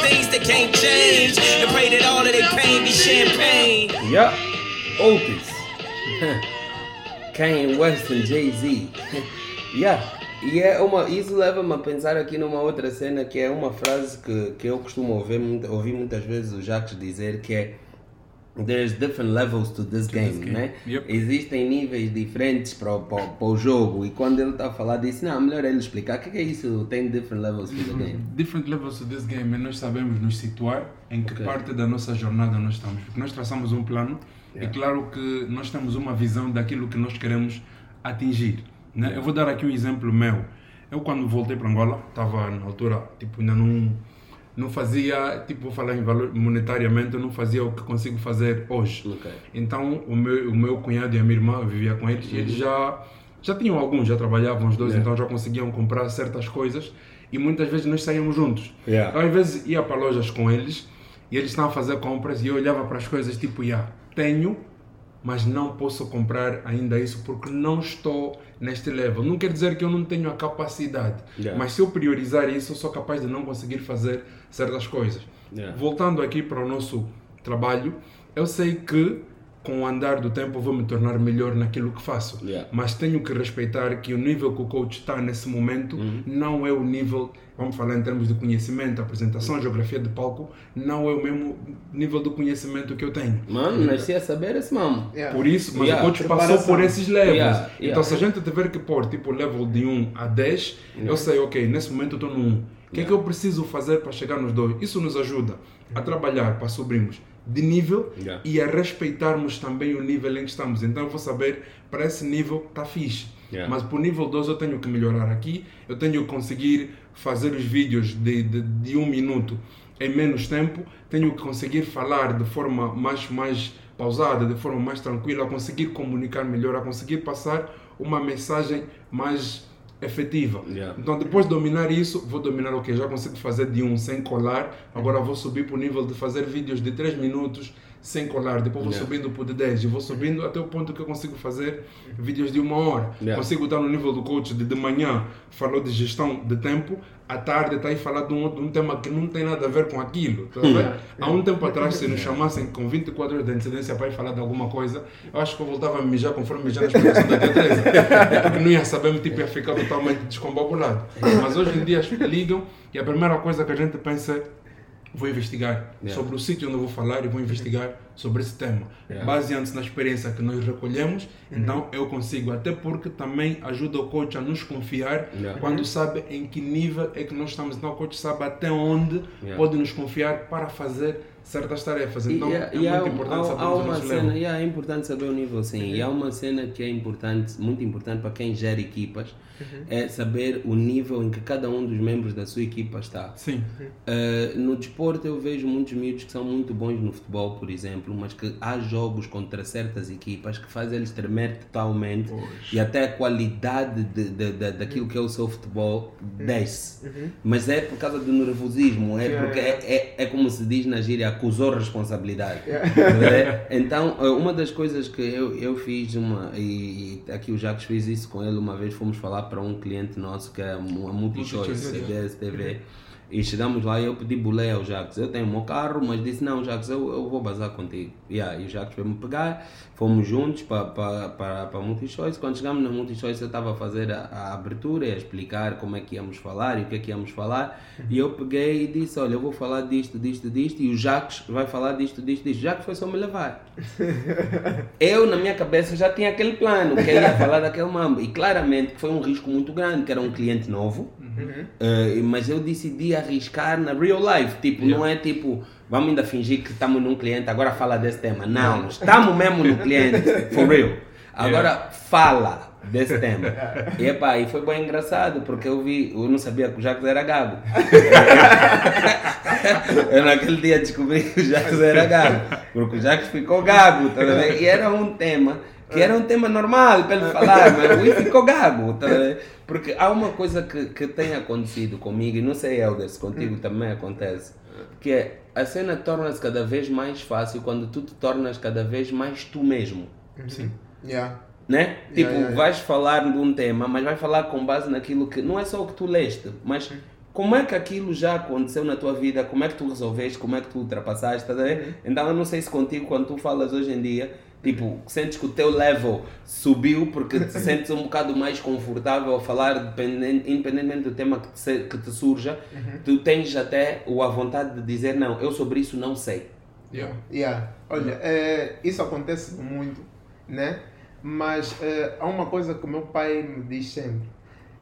things they can't change. And pray that all of their pain be champagne. Yeah, Otis. Kanye West and Jay-Z. yeah. E é uma, isso leva-me a pensar aqui numa outra cena que é uma frase que, que eu costumo ouvir, ouvir muitas vezes o Jacques dizer que é There's different levels to this game, game. né? Yep. Existem níveis diferentes para, o- para, o- para o jogo e quando ele está a falar disso, não, melhor ele explicar o que, que é isso, tem different levels to the game. Different levels to this game, nós sabemos nos situar em que Ok. parte da nossa jornada nós estamos. Porque nós traçamos um plano e claro que nós temos uma visão daquilo que nós queremos atingir. Né? Eu vou dar aqui um exemplo meu. Eu quando voltei para Angola, estava na altura, tipo, ainda não, não fazia, tipo, vou falar em valor monetariamente, eu não fazia o que consigo fazer hoje. Ok. Então o meu, o meu cunhado e a minha irmã vivia com eles e eles já, já tinham alguns, já trabalhavam os dois, Yeah. então já conseguiam comprar certas coisas e muitas vezes nós saíamos juntos. Yeah. Eu, às vezes ia para lojas com eles e eles estavam a fazer compras e eu olhava para as coisas tipo, yeah, tenho, mas não posso comprar ainda isso porque não estou neste level. Não quer dizer que eu não tenho a capacidade, Yeah. mas se eu priorizar isso, eu sou capaz de não conseguir fazer certas coisas. Yeah. Voltando aqui para o nosso trabalho, eu sei que com o andar do tempo vou me tornar melhor naquilo que faço. Yeah. Mas tenho que respeitar que o nível que o coach está nesse momento Uhum. não é o nível, vamos falar em termos de conhecimento, apresentação, geografia de palco, não é o mesmo nível do conhecimento que eu tenho. Mano, nasci a saber esse mamo. Yeah. Por isso, mas Yeah, o coach passou por esses levels. Yeah, yeah. Então, se a gente tiver que pôr tipo level de 1 a 10, eu sei, ok, nesse momento eu estou no 1. O que é que eu preciso fazer para chegar nos dois? Isso nos ajuda a trabalhar para subirmos de nível Yeah. e a respeitarmos também o nível em que estamos. Então, eu vou saber, para esse nível está fixe. Yeah. Mas para o nível 2 eu tenho que melhorar aqui, eu tenho que conseguir fazer os vídeos de, de, de um minuto em menos tempo, tenho que conseguir falar de forma mais, mais pausada, de forma mais tranquila, a conseguir comunicar melhor, a conseguir passar uma mensagem mais efetiva. Yeah. Então, depois de dominar isso, vou dominar o que já consigo fazer de um sem colar. Agora vou subir para o nível de fazer vídeos de 3 minutos sem colar. Depois vou Yeah. subindo para o de 10 e vou subindo até o ponto que eu consigo fazer vídeos de uma hora. Yeah. Consigo estar no nível do coach de de manhã, falou de gestão de tempo, à tarde está aí falar de um, de um tema que não tem nada a ver com aquilo. tá ver? Há um tempo atrás, se nos chamassem com 24 horas de antecedência para ir falar de alguma coisa, eu acho que eu voltava a mijar conforme mijar na explicação da Teresa. Porque não ia saber, tipo, ia ficar totalmente descombobulado. Mas hoje em dia ligam e a primeira coisa que a gente pensa é vou investigar Yeah. sobre o sítio onde eu vou falar e vou investigar sobre esse tema. Yeah. Baseando-se na experiência que nós recolhemos, então eu consigo, até porque também ajuda o coach a nos confiar Yeah. quando sabe em que nível é que nós estamos. Então o coach sabe até onde Yeah. pode nos confiar para fazer certas tarefas. Então E- é muito há, importante há- saber há o uma nosso cena, é importante saber o nível sim. E há uma cena que é importante, muito importante para quem gera equipas, é saber o nível em que cada um dos membros da sua equipa está. Sim, Uh, no desporto eu vejo muitos miúdos que são muito bons no futebol, por exemplo, mas que há jogos contra certas equipas que fazem eles tremer totalmente e até a qualidade de, de- de- daquilo que é o seu futebol desce. Mas é por causa do nervosismo, é porque. É, é, é como se diz na gíria, acusou responsabilidade. É? Então, uh, uma das coisas que eu, eu fiz, uma, e, e aqui o Jacques fez isso com ele uma vez, fomos falar para um cliente nosso que é uma Multichoice, CBS TV. E chegamos lá e eu pedi boleia ao Jacques. Eu tenho o meu carro, mas disse: Não, Jacques, eu, eu vou bazar contigo. Yeah, e o Jacques veio me pegar, fomos juntos para pa, pa, pa Multichoice. Quando chegamos na Multichoice, eu estava a fazer a, a abertura e a explicar como é que íamos falar e o que é que íamos falar. E eu peguei e disse: Olha, eu vou falar disto, disto, disto. E o Jacques vai falar disto, disto, disto. Jacques foi só me levar. Eu, na minha cabeça, já tinha aquele plano, que ele ia falar daquele mambo. E claramente que foi um risco muito grande, que era um cliente novo. Eh, mas eu decidi arriscar na real life. Tipo, não é tipo, vamos ainda fingir que estamos num cliente, agora fala desse tema. Não, estamos mesmo no cliente, for real. Agora fala desse tema. E, epá, e foi bem engraçado, porque eu vi, eu não sabia que o Jacques era gago. eu naquele dia descobri que o Jacques era gago, porque o Jacques ficou gago, tá e era um tema que era um tema normal para ele falar, mas o Rui ficou gago, tá? Porque há uma coisa que, que tem acontecido comigo, e não sei, Helder, se contigo também acontece, que é a cena torna-se cada vez mais fácil quando tu te tornas cada vez mais tu mesmo sim. Yeah. né? Tipo, yeah, yeah. vais falar de um tema, mas vais falar com base naquilo que não é só o que tu leste, mas como é que aquilo já aconteceu na tua vida, como é que tu resolveste, como é que tu ultrapassaste, estás a ver? Então eu não sei se contigo, quando tu falas hoje em dia, tipo, sentes que o teu level subiu porque te sentes um bocado mais confortável a falar, dependente, independentemente do tema que te, se- que te surja, tu tens até o- a vontade de dizer, não, eu sobre isso não sei. Yeah. Yeah. Olha, eh, isso acontece muito, né? Mas eh, há uma coisa que o meu pai me diz sempre.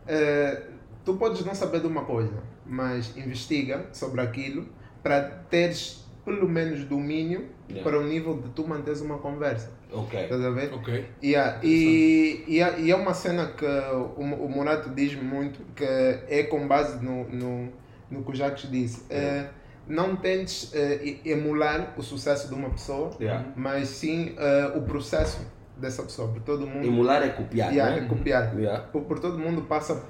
Eh, tu podes não saber de uma coisa, mas investiga sobre aquilo para teres pelo menos domínio Yeah. para o nível de tu manteres uma conversa. Ok. Estás a ver? Ok. Yeah, e, e, é- e é uma cena que o, o Morato diz muito que é com base no, no, no que o Jacques disse. É, não tentes é, e- emular o sucesso de uma pessoa, Yeah. mas sim é, o processo dessa pessoa. Por todo mundo. Emular é copiar, Yeah, né? é copiar. Yeah. Por, por todo mundo passa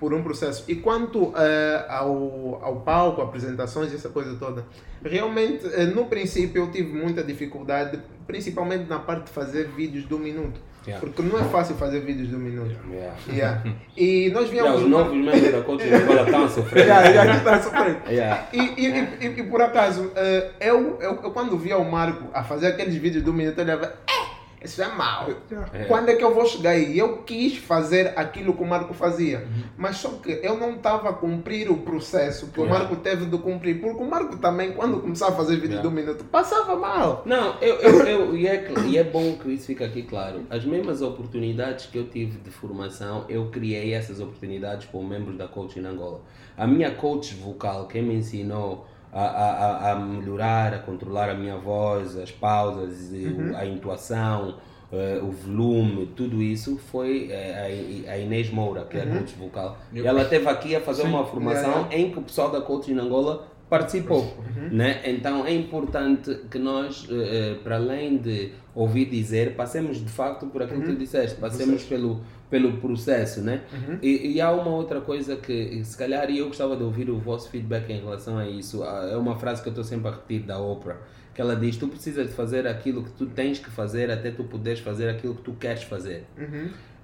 por um processo. E quanto eh, ao, ao palco, apresentações, essa coisa toda, realmente, eh, no princípio, eu tive muita dificuldade, principalmente na parte de fazer vídeos do minuto. Yeah. Porque não é fácil fazer vídeos do minuto. Yeah. Yeah. E nós Yeah, viemos. os novos membros da coach agora estão a sofrer. Yeah, yeah, está sofrendo. Yeah. E, e, e, e- e por acaso, eh, eu, eu, eu quando via o Marco a fazer aqueles vídeos do minuto, eu olhava, é, isso é mau. É. Quando é que eu vou chegar aí? Eu quis fazer aquilo que o Marco fazia, mas só que eu não estava a cumprir o processo que o Yeah. Marco teve de cumprir, porque o Marco também, quando começava a fazer vídeos Yeah. do minuto, passava mal. Não, eu, eu, eu- e, é, e é bom que isso fique aqui claro. As mesmas oportunidades que eu tive de formação, eu criei essas oportunidades para os membros da Coaching Angola. A minha coach vocal, quem me ensinou a, a, a- melhorar, a controlar a minha voz, as pausas, o- a intuação, eh, o volume, tudo isso foi eh, a I- a Inês Moura, que é a coach vocal. E ela esteve aqui a fazer uma formação Yeah, yeah. em que o pessoal da Coaching Angola participou. Né? Então é importante que nós, eh, para além de ouvir dizer, passemos de facto por aquilo que tu disseste, passemos pelo, pelo processo. Né? E, e há uma outra coisa que, se calhar, e eu gostava de ouvir o vosso feedback em relação a isso. É uma frase que eu estou sempre a repetir da Oprah, que ela diz: Tu precisas de fazer aquilo que tu tens que fazer até tu poderes fazer aquilo que tu queres fazer.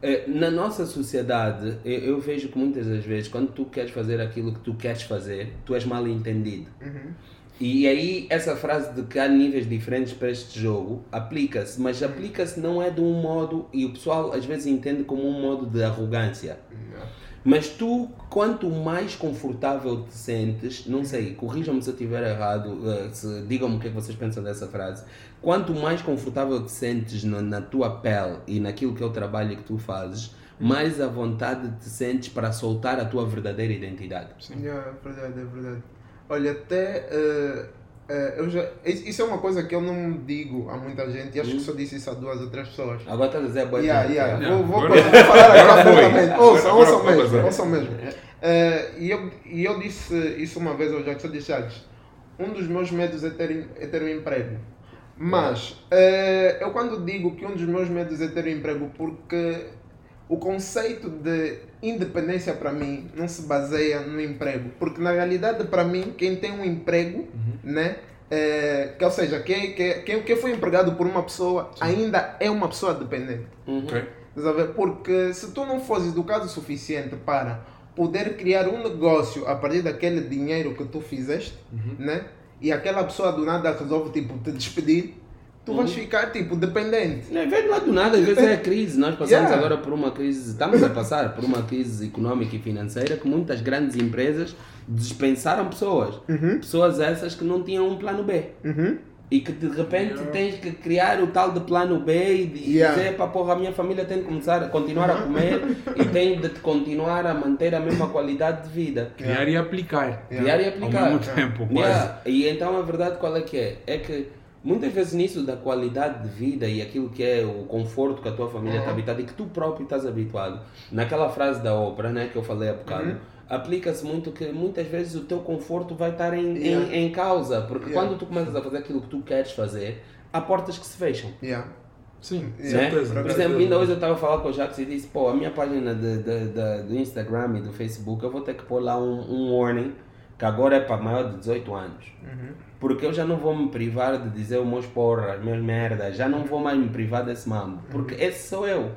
Eh, Na nossa sociedade, eu, eu vejo que muitas das vezes, quando tu queres fazer aquilo que tu queres fazer, tu és mal entendido. E aí, essa frase de que há níveis diferentes para este jogo aplica-se, mas aplica-se não é de um modo, e o pessoal às vezes entende como um modo de arrogância. Mas tu, quanto mais confortável te sentes, não sei, corrijam-me se eu estiver errado, eh, se- digam-me o que é que vocês pensam dessa frase. Quanto mais confortável te sentes no- na tua pele e naquilo que é o trabalho que tu fazes, mais à vontade te sentes para soltar a tua verdadeira identidade. Yeah, é verdade, é verdade. Olha, até. eh, eh, eu já, is- isso é uma coisa que eu não digo a muita gente e acho que só disse isso a duas ou três pessoas. Agora estás a dizer boa Yeah, gente, yeah. yeah. Vou, vou, Agora- vou falar agora foi. abertamente. Ouçam, Agora- ouçam mesmo. Ouçam mesmo. Eh, e, eu, e eu disse isso uma vez ao Jackson, disse antes. Um dos meus medos é ter, é ter um emprego. Mas eu quando digo que um dos meus medos é ter um emprego, porque o conceito de independência para mim não se baseia no emprego. Porque na realidade, para mim, quem tem um emprego, né? eh, que, ou seja, quem, quem, quem, foi empregado por uma pessoa ainda é uma pessoa dependente. Ok. Estás a ver? Porque se tu não fores educado o suficiente para poder criar um negócio a partir daquele dinheiro que tu fizeste, né? E aquela pessoa do nada resolve tipo te despedir, tu vais ficar tipo dependente. Não, às vezes não é do nada, às vezes é a crise. Nós passamos Yeah. agora por uma crise, estamos a passar por uma crise económica e financeira que muitas grandes empresas dispensaram pessoas. Pessoas essas que não tinham um plano B. Uhum. E que de repente tens que criar o tal de plano B e de Yeah. dizer para porra, a minha família tem de começar a continuar a comer e tem de continuar a manter a mesma qualidade de vida. Criar e aplicar. Criar e Ao aplicar. mesmo tempo, quase. Yeah. E então a verdade qual é que é? É que muitas vezes nisso da qualidade de vida e aquilo que é o conforto que a tua família está habitada e que tu próprio estás habituado, naquela frase da ópera né, que eu falei há bocado, Uhum. aplica-se muito que muitas vezes o teu conforto vai estar em, Yeah. em, em causa, porque Yeah. quando tu começas a fazer aquilo que tu queres fazer, há portas que se fecham. Yeah. Sim, Né? certeza. Por exemplo, ainda hoje eu estava a falar com o Jacques e disse, pô, a minha página de, de, de- do Instagram e do Facebook, eu vou ter que pôr lá um, um warning, que agora é para maior de 18 anos. Porque eu já não vou me privar de dizer os meus porras, as minhas merdas, já não vou mais me privar desse mambo. Porque esse sou eu.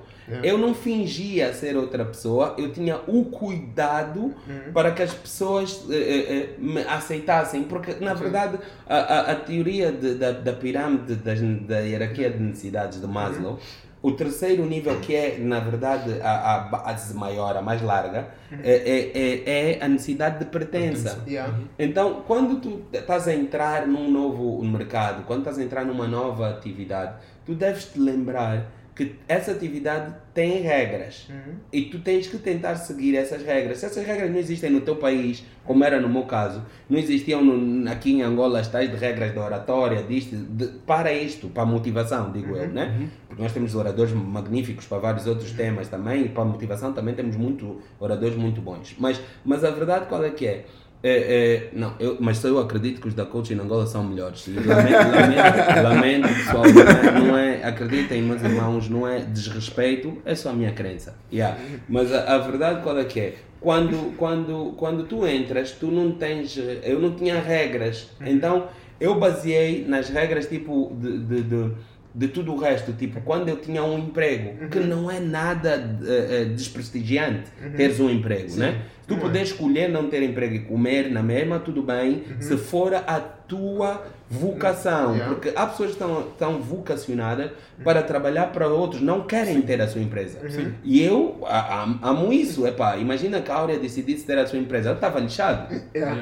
Eu não fingia ser outra pessoa, eu tinha o cuidado para que as pessoas eh, eh, eh, me aceitassem. Porque, na verdade, a, a, a teoria de- da, da pirâmide das, da hierarquia de necessidades de Maslow, o terceiro nível, que é, na verdade, a, a base maior, a mais larga, é, é, é, é a necessidade de pertença. Yeah. Então, quando tu estás a entrar num novo mercado, quando estás a entrar numa nova atividade, tu deves te lembrar que essa atividade tem regras e tu tens que tentar seguir essas regras. Se essas regras não existem no teu país, como era no meu caso, não existiam no- aqui em Angola as tais de regras de oratória, disto, de- para isto, para a motivação, digo eu, né? Porque nós temos oradores magníficos para vários outros temas também, e para a motivação também temos muito oradores muito bons. Mas, mas a verdade qual é que é? É, é, não, eu, mas só eu acredito que os da coach em Angola são melhores. Lamento, lamento, pessoal. Não é, não é- acreditem, meus irmãos, não é desrespeito, é só a minha crença. Yeah. Mas a, a verdade qual é que é? Quando, quando, quando tu entras, tu não tens. Eu não tinha regras. Então eu baseei nas regras tipo de, de, de, de tudo o resto. Tipo, quando eu tinha um emprego, que não é nada eh, desprestigiante teres um emprego, né? Tu podes escolher não ter emprego e comer na mesma, tudo bem, se for a tua vocação. Yeah. Porque há pessoas que estão, estão vocacionadas para trabalhar para outros, não querem ter a sua empresa. E eu a- am- amo isso. Epá, imagina que a Áurea decidisse ter a sua empresa. Eu estava lixado. Yeah.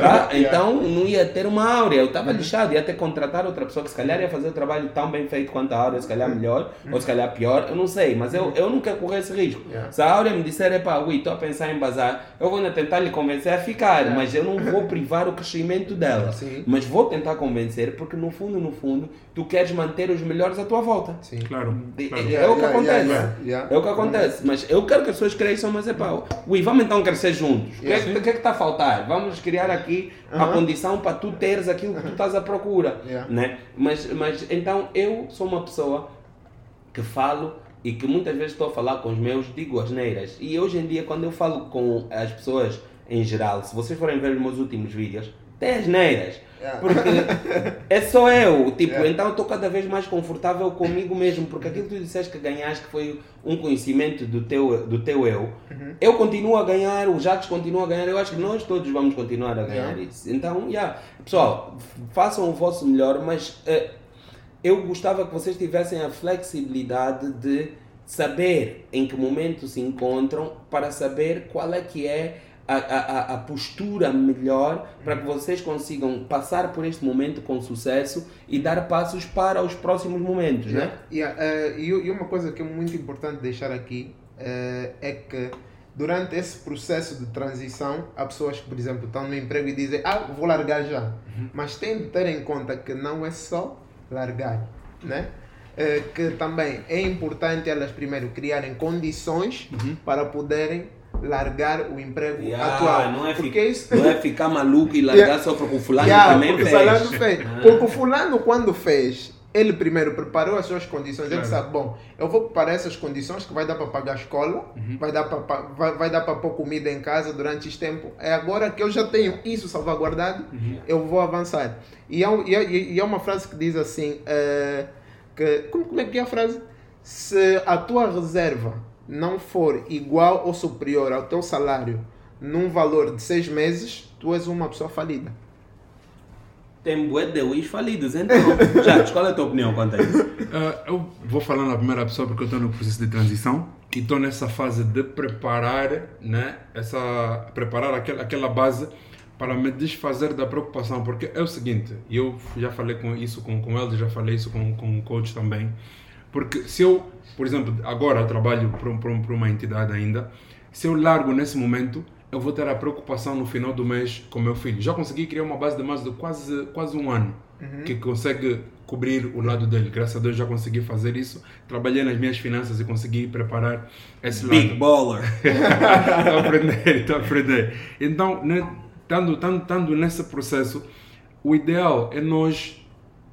Tá? Então não ia ter uma Áurea, eu estava lixado, ia ter que contratar outra pessoa que se calhar ia fazer o trabalho tão bem feito quanto a Áurea, se calhar melhor, ou se calhar pior, eu não sei, mas eu, eu não quero correr esse risco. Yeah. Se a Áurea me disser, epá, ui, estou a pensar em bazar, eu vou ainda tentar lhe convencer a ficar, mas eu não vou privar o crescimento dela. Sim. Mas vou tentar convencer, porque no fundo, no fundo, tu queres manter os melhores à tua volta. Sim. Claro. É, claro. é Yeah, o que yeah, acontece. yeah, yeah. É o que acontece. Mas eu quero que as pessoas cresçam, mas é pá, ui, vamos então crescer juntos. O que, é que, que é que está a faltar? Vamos criar aqui a Aham. condição para tu teres aquilo que tu estás à procura. Yeah. Né? Mas, mas então eu sou uma pessoa que falo e que muitas vezes estou a falar com os meus, digo asneiras. E hoje em dia, quando eu falo com as pessoas em geral, se vocês forem ver os meus últimos vídeos, tem asneiras. Yeah. Porque é só eu, tipo, Yeah. então eu estou cada vez mais confortável comigo mesmo, porque aquilo que tu disseste que ganhaste que foi um conhecimento do teu, do teu eu, Uhum. eu continuo a ganhar, o Jacques continua a ganhar, eu acho que nós todos vamos continuar a ganhar Yeah. isso. Então, yeah. pessoal, façam o vosso melhor, mas eh, eu gostava que vocês tivessem a flexibilidade de saber em que momento se encontram para saber qual é que é a, a, a- postura melhor para que vocês consigam passar por este momento com sucesso e dar passos para os próximos momentos, né? Yeah, eh, e, e uma coisa que é muito importante deixar aqui eh, é que durante esse processo de transição, há pessoas que, por exemplo, estão no emprego e dizem, ah, vou largar já. Mas tem de ter em conta que não é só largar, né? Eh, que também é importante elas primeiro criarem condições para poderem largar o emprego Yeah, atual. não, é porque fi- isso não é ficar maluco e largar Yeah. só porque o fulano Yeah, também porque fez. fulano fez. Ah. Porque o fulano, quando fez, ele primeiro preparou as suas condições. Ele Claro. sabe, bom, eu vou preparar essas condições que vai dar para pagar a escola, Uhum. vai dar para vai, vai dar para pôr comida em casa durante este tempo. É agora que eu já tenho isso salvaguardado, Uhum. eu vou avançar. E é, um- e é, e é uma frase que diz assim, eh, que, como, como é que é a frase? Se a tua reserva não for igual ou superior ao teu salário num valor de seis meses, tu és uma pessoa falida. Tem bué de Wish falidos, então. Jacques, qual é a tua opinião quanto a isso? Ah, eu vou falar na primeira pessoa porque eu estou no processo de transição e estou nessa fase de preparar, né, essa, preparar aquela, aquela base para me desfazer da preocupação, porque é o seguinte, e eu já falei com isso com, com ele, já falei isso com, com o coach também, porque se eu, por exemplo, agora eu trabalho para um- um- uma entidade ainda, se eu largo nesse momento, eu vou ter a preocupação no final do mês com meu filho. Já consegui criar uma base de mais de quase, quase um ano que consegue cobrir o lado dele. Graças a Deus já consegui fazer isso. Trabalhei nas minhas finanças e consegui preparar esse Big lado. baller. Estou a aprender, estou a aprender. Então, né, estando, estando, estando nesse processo, o ideal é nós.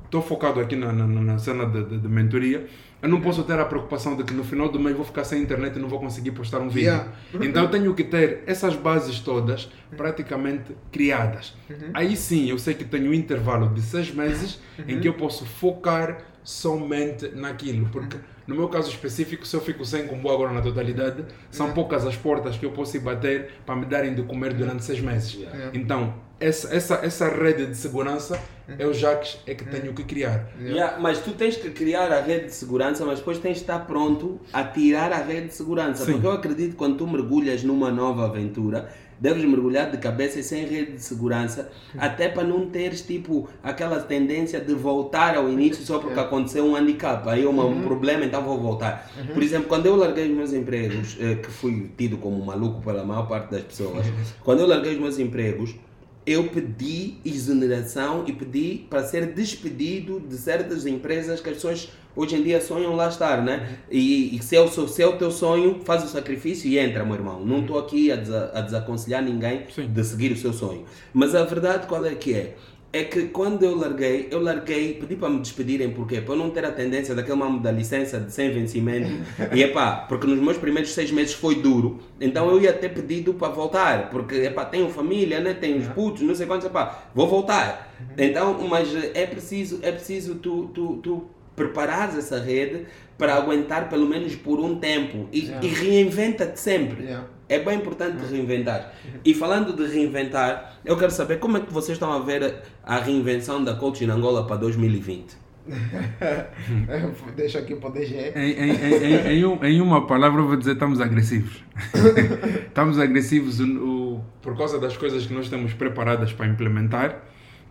Estou focado aqui na, na, na cena de, de, de mentoria. Eu não posso ter a preocupação de que no final do mês vou ficar sem internet e não vou conseguir postar um vídeo. Yeah. Então eu tenho que ter essas bases todas praticamente criadas. Aí sim eu sei que tenho um intervalo de seis meses em que eu posso focar somente naquilo. Porque no meu caso específico, se eu fico sem combo agora na totalidade, são poucas as portas que eu posso ir bater para me darem de comer durante seis meses. Então, essa, essa, essa rede de segurança é o Jacques é que tenho que criar. Yeah, mas tu tens que criar a rede de segurança, mas depois tens de estar pronto a tirar a rede de segurança. Sim. Porque eu acredito que quando tu mergulhas numa nova aventura, deves mergulhar de cabeça e sem rede de segurança, até para não teres tipo aquela tendência de voltar ao início só porque aconteceu um handicap. Aí é uma- um problema, então vou voltar. Por exemplo, quando eu larguei os meus empregos, eh, que fui tido como maluco pela maior parte das pessoas, quando eu larguei os meus empregos, eu pedi exoneração e pedi para ser despedido de certas empresas que as pessoas hoje em dia sonham lá estar, né? E, e se, é o, seu- se é o teu sonho, faz o sacrifício e entra, meu irmão. Não estou aqui a, desa- a desaconselhar ninguém Sim. de seguir o seu sonho. Mas a verdade qual é que é? É que quando eu larguei, eu larguei, pedi para me despedirem, porquê? Para eu não ter a tendência daquele mamo da licença de sem vencimento. e epá, porque nos meus primeiros seis meses foi duro, então eu ia ter pedido para voltar, porque epá, tenho família, né? tenho os putos, não sei quantos, epá, vou voltar. Então, mas é preciso, é preciso tu, tu, tu preparares essa rede para aguentar pelo menos por um tempo e, e reinventa-te sempre. Yeah. É bem importante reinventar. E falando de reinventar, eu quero saber como é que vocês estão a ver a reinvenção da coach em Angola para 2020. Deixa aqui para o DG. Em, em, em, um- em uma palavra, eu vou dizer: estamos agressivos. estamos agressivos o- o- por causa das coisas que nós temos preparadas para implementar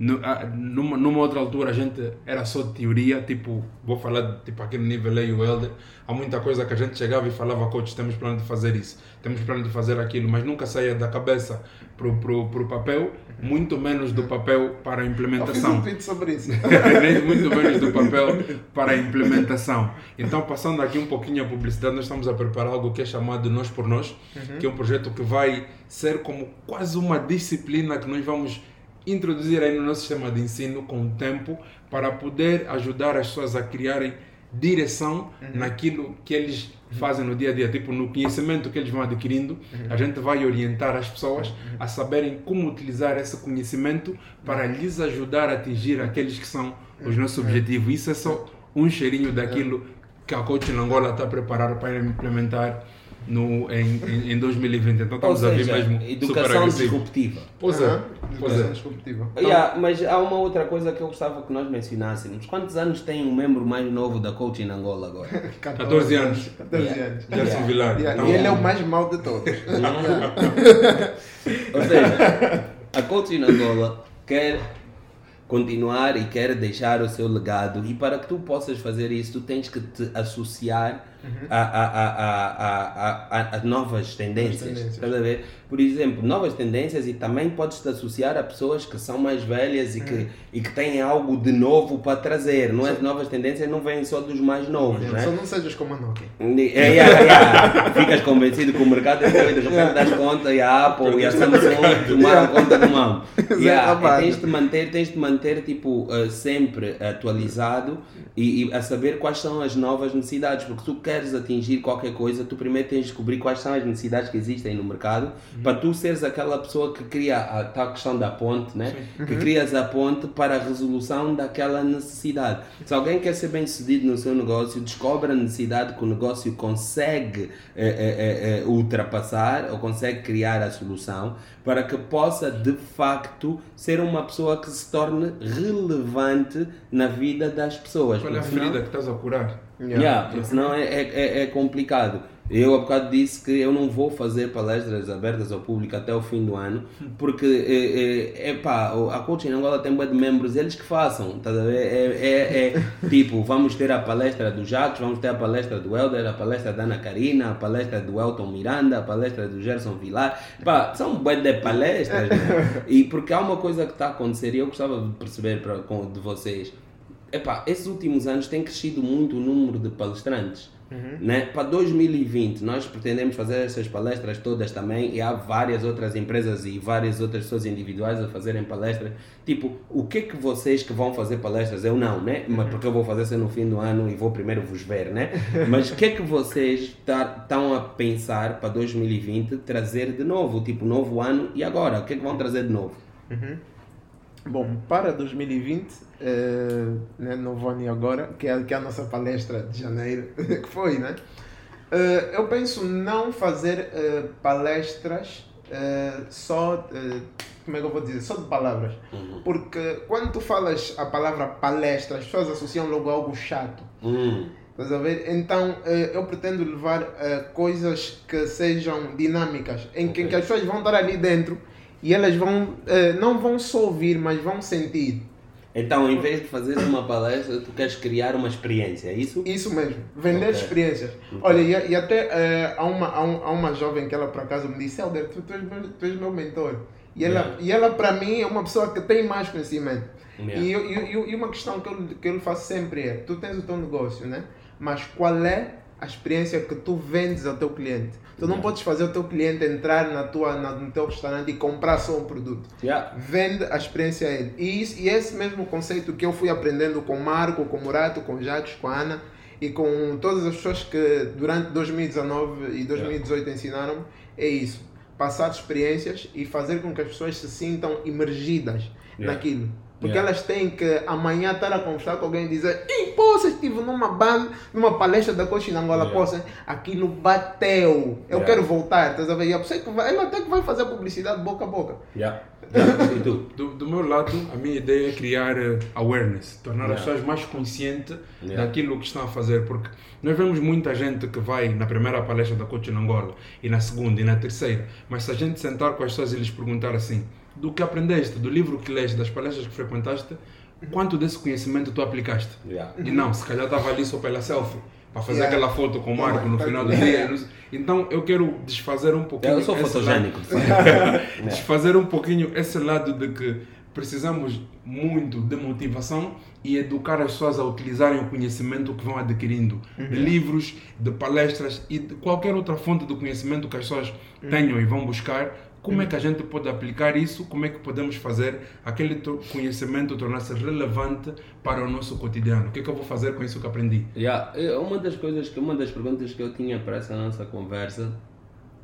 no- ah, numa, numa outra altura a gente era só teoria, tipo, vou falar tipo aquele nível aí, o Elder, há muita coisa que a gente chegava e falava, coach, temos plano de fazer isso, temos plano de fazer aquilo, mas nunca saía da cabeça pro, pro, pro papel, muito menos do papel para a Eu fiz implementação. um tweet sobre isso. Muito menos do papel para a implementação. Então, passando aqui um pouquinho a publicidade, nós estamos a preparar algo que é chamado Nós por Nós, que é um projeto que vai ser como quase uma disciplina que nós vamos introduzir aí no nosso sistema de ensino com o tempo para poder ajudar as pessoas a criarem direção naquilo que eles fazem no dia a dia, tipo no conhecimento que eles vão adquirindo, a gente vai orientar as pessoas a saberem como utilizar esse conhecimento para lhes ajudar a atingir aqueles que são os nossos objetivos. Isso é só um cheirinho daquilo que a Coaching Angola está preparada para implementar no, em, em, em 2020. Então Ou estamos a vir seja, mesmo educação disruptiva. Pois é, Aham. pois Educação é. disruptiva. Yeah, mas há uma outra coisa que eu gostava que nós mencionássemos. Quantos anos tem um membro mais novo da Coaching Angola agora? 14 anos. 14 Yeah. anos. Gerson Vilar. Yeah, Então, E ele é o mais mau de todos. Ou seja, a Coaching Angola quer continuar e quer deixar o seu legado e para que tu possas fazer isso tu tens que te associar a, a, a, a, a, a, novas tendências. tendências. Estás a ver? Por exemplo, novas tendências e também podes te associar a pessoas que são mais velhas e que, e que têm algo de novo para trazer. Não é? Novas tendências não vêm só dos mais novos, né? Só não sejas como a Nokia. É, yeah, yeah. Ficas convencido que o mercado é doido, de repente das conta e a Apple e a Samsung tomaram conta do mão. Yeah, e tens de manter, tens de manter tipo, eh, sempre atualizado e, e a saber quais são as novas necessidades, porque tu queres atingir qualquer coisa, tu primeiro tens de descobrir quais são as necessidades que existem no mercado para tu seres aquela pessoa que cria a tal questão da ponte, né? que crias a ponte para a resolução daquela necessidade. Se alguém quer ser bem sucedido no seu negócio, descobre a necessidade que o negócio consegue eh, eh, eh, ultrapassar ou consegue criar a solução para que possa de facto ser uma pessoa que se torne relevante na vida das pessoas. Qual é a ferida que estás a curar? Yeah, porque senão é, é, é- é complicado. Eu há bocado disse que eu não vou fazer palestras abertas ao público até o fim do ano, porque é, é, epá, o- a Coaching Angola tem de membros, eles que façam, tá a ver? É, é, é tipo, vamos ter a palestra do Jacques, vamos ter a palestra do Helder, a palestra da Ana Karina, a palestra do Elton Miranda, a palestra do Gerson Vilar, Pá, são bué de palestras, né? E porque há uma coisa que está a acontecer e eu gostava de perceber pra, com, de vocês, Epá, esses últimos anos tem crescido muito o número de palestrantes. Né? Para 2020, nós pretendemos fazer essas palestras todas também e há várias outras empresas e várias outras pessoas individuais a fazerem palestras. Tipo, o que é que vocês que vão fazer palestras? Eu não, né? Mas porque eu vou fazer isso no fim do ano e vou primeiro vos ver, né? Mas o que é que vocês estão a pensar para 2020 trazer de novo? Tipo, novo ano e agora? O que é que vão trazer de novo? Bom, para 2020, eh, né, novo ano e agora, que é, que é a nossa palestra de janeiro, que foi, né? Eh, eu penso não fazer eh, palestras só, como é que eu vou dizer, só de palavras. Porque quando tu falas a palavra palestra, as pessoas associam logo a algo chato. Hum, Estás a ver? Então eu pretendo levar coisas que sejam dinâmicas, em que, Ok. que as pessoas vão estar ali dentro e elas vão, não vão só ouvir, mas vão sentir. Então, em vez de fazer uma palestra, tu queres criar uma experiência, é isso? Isso mesmo, vender Ok. experiências. Olha, e, e até eh, há, uma, há, um- há uma jovem que ela por acaso me disse, Helder, tu, tu, és, meu, tu és meu mentor. E ela, Yeah. e ela para mim é uma pessoa que tem mais conhecimento. Yeah. E, eu- e, e uma questão que eu, que eu faço sempre é, tu tens o teu negócio, né? Mas qual é a experiência que tu vendes ao teu cliente? Tu não Yeah. podes fazer o teu cliente entrar na tua, na, no teu restaurante e comprar só um produto Yeah. vende a experiência a ele. E, isso, e esse mesmo conceito que eu fui aprendendo com o Marco, com o Murato, com o Jacques, com a Ana e com todas as pessoas que durante 2019 e 2018 ensinaram é isso. Passar experiências e fazer com que as pessoas se sintam imergidas Yeah. naquilo. Porque Yeah. elas têm que amanhã estar a conversar com alguém e dizer Ih, pô, estive numa banda, numa palestra da Coach na Angola, Yeah. Poças, aquilo bateu. Eu Yeah. quero voltar, estás a ver? E a pessoa que vai, ela até que vai fazer publicidade boca a boca. Yeah. Yeah. E tu? Do, do meu lado, a minha ideia é criar eh, awareness, tornar as pessoas mais conscientes Yeah. daquilo que estão a fazer, porque nós vemos muita gente que vai na primeira palestra da Coach Angola, e na segunda, e na terceira, mas se a gente sentar com as pessoas e lhes perguntar assim, do que aprendeste, do livro que leste, das palestras que frequentaste, quanto desse conhecimento tu aplicaste? Yeah. E não, se calhar estava ali só pela selfie, para fazer Yeah. aquela foto com o Marco no Tá- final do dia. Então eu quero desfazer um pouquinho. Eu sou esse fotogénico. lado- desfazer um pouquinho esse lado de que precisamos muito de motivação e educar as pessoas a utilizarem o conhecimento que vão adquirindo de livros, de palestras e de qualquer outra fonte de conhecimento que as pessoas tenham e vão buscar. Como é que a gente pode aplicar isso? Como é que podemos fazer aquele to- conhecimento tornar-se relevante para o nosso cotidiano? O que é que eu vou fazer com isso que aprendi? Yeah, uma das coisas que uma das perguntas que eu tinha para essa nossa conversa,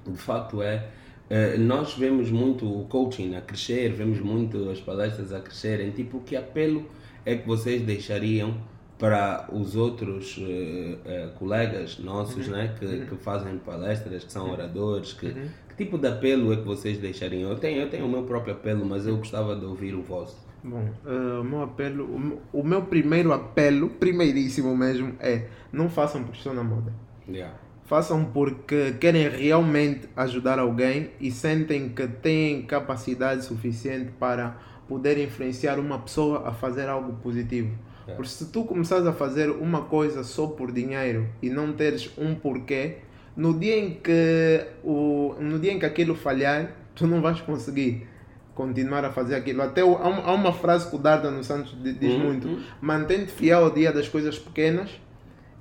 de facto é eh, nós vemos muito o coaching a crescer, vemos muito as palestras a crescerem, tipo que apelo é que vocês deixariam para os outros eh, eh, colegas nossos, né, que, que fazem palestras, que são oradores, que, que tipo de apelo é que vocês deixariam? Eu tenho, eu tenho o meu próprio apelo, mas eu gostava de ouvir o vosso. Bom, eh, o meu apelo, o meu- o meu primeiro apelo, primeiríssimo mesmo, é não façam porque estão na moda. Yeah. Façam porque querem realmente ajudar alguém e sentem que têm capacidade suficiente para poder influenciar uma pessoa a fazer algo positivo. É. Porque se tu começares a fazer uma coisa só por dinheiro e não teres um porquê, no dia em que, o, no dia em que aquilo falhar, tu não vais conseguir continuar a fazer aquilo. Até o- há, uma, há uma frase que o Darda nos Santos di- diz Uhum. muito: mantente fiel ao dia das coisas pequenas,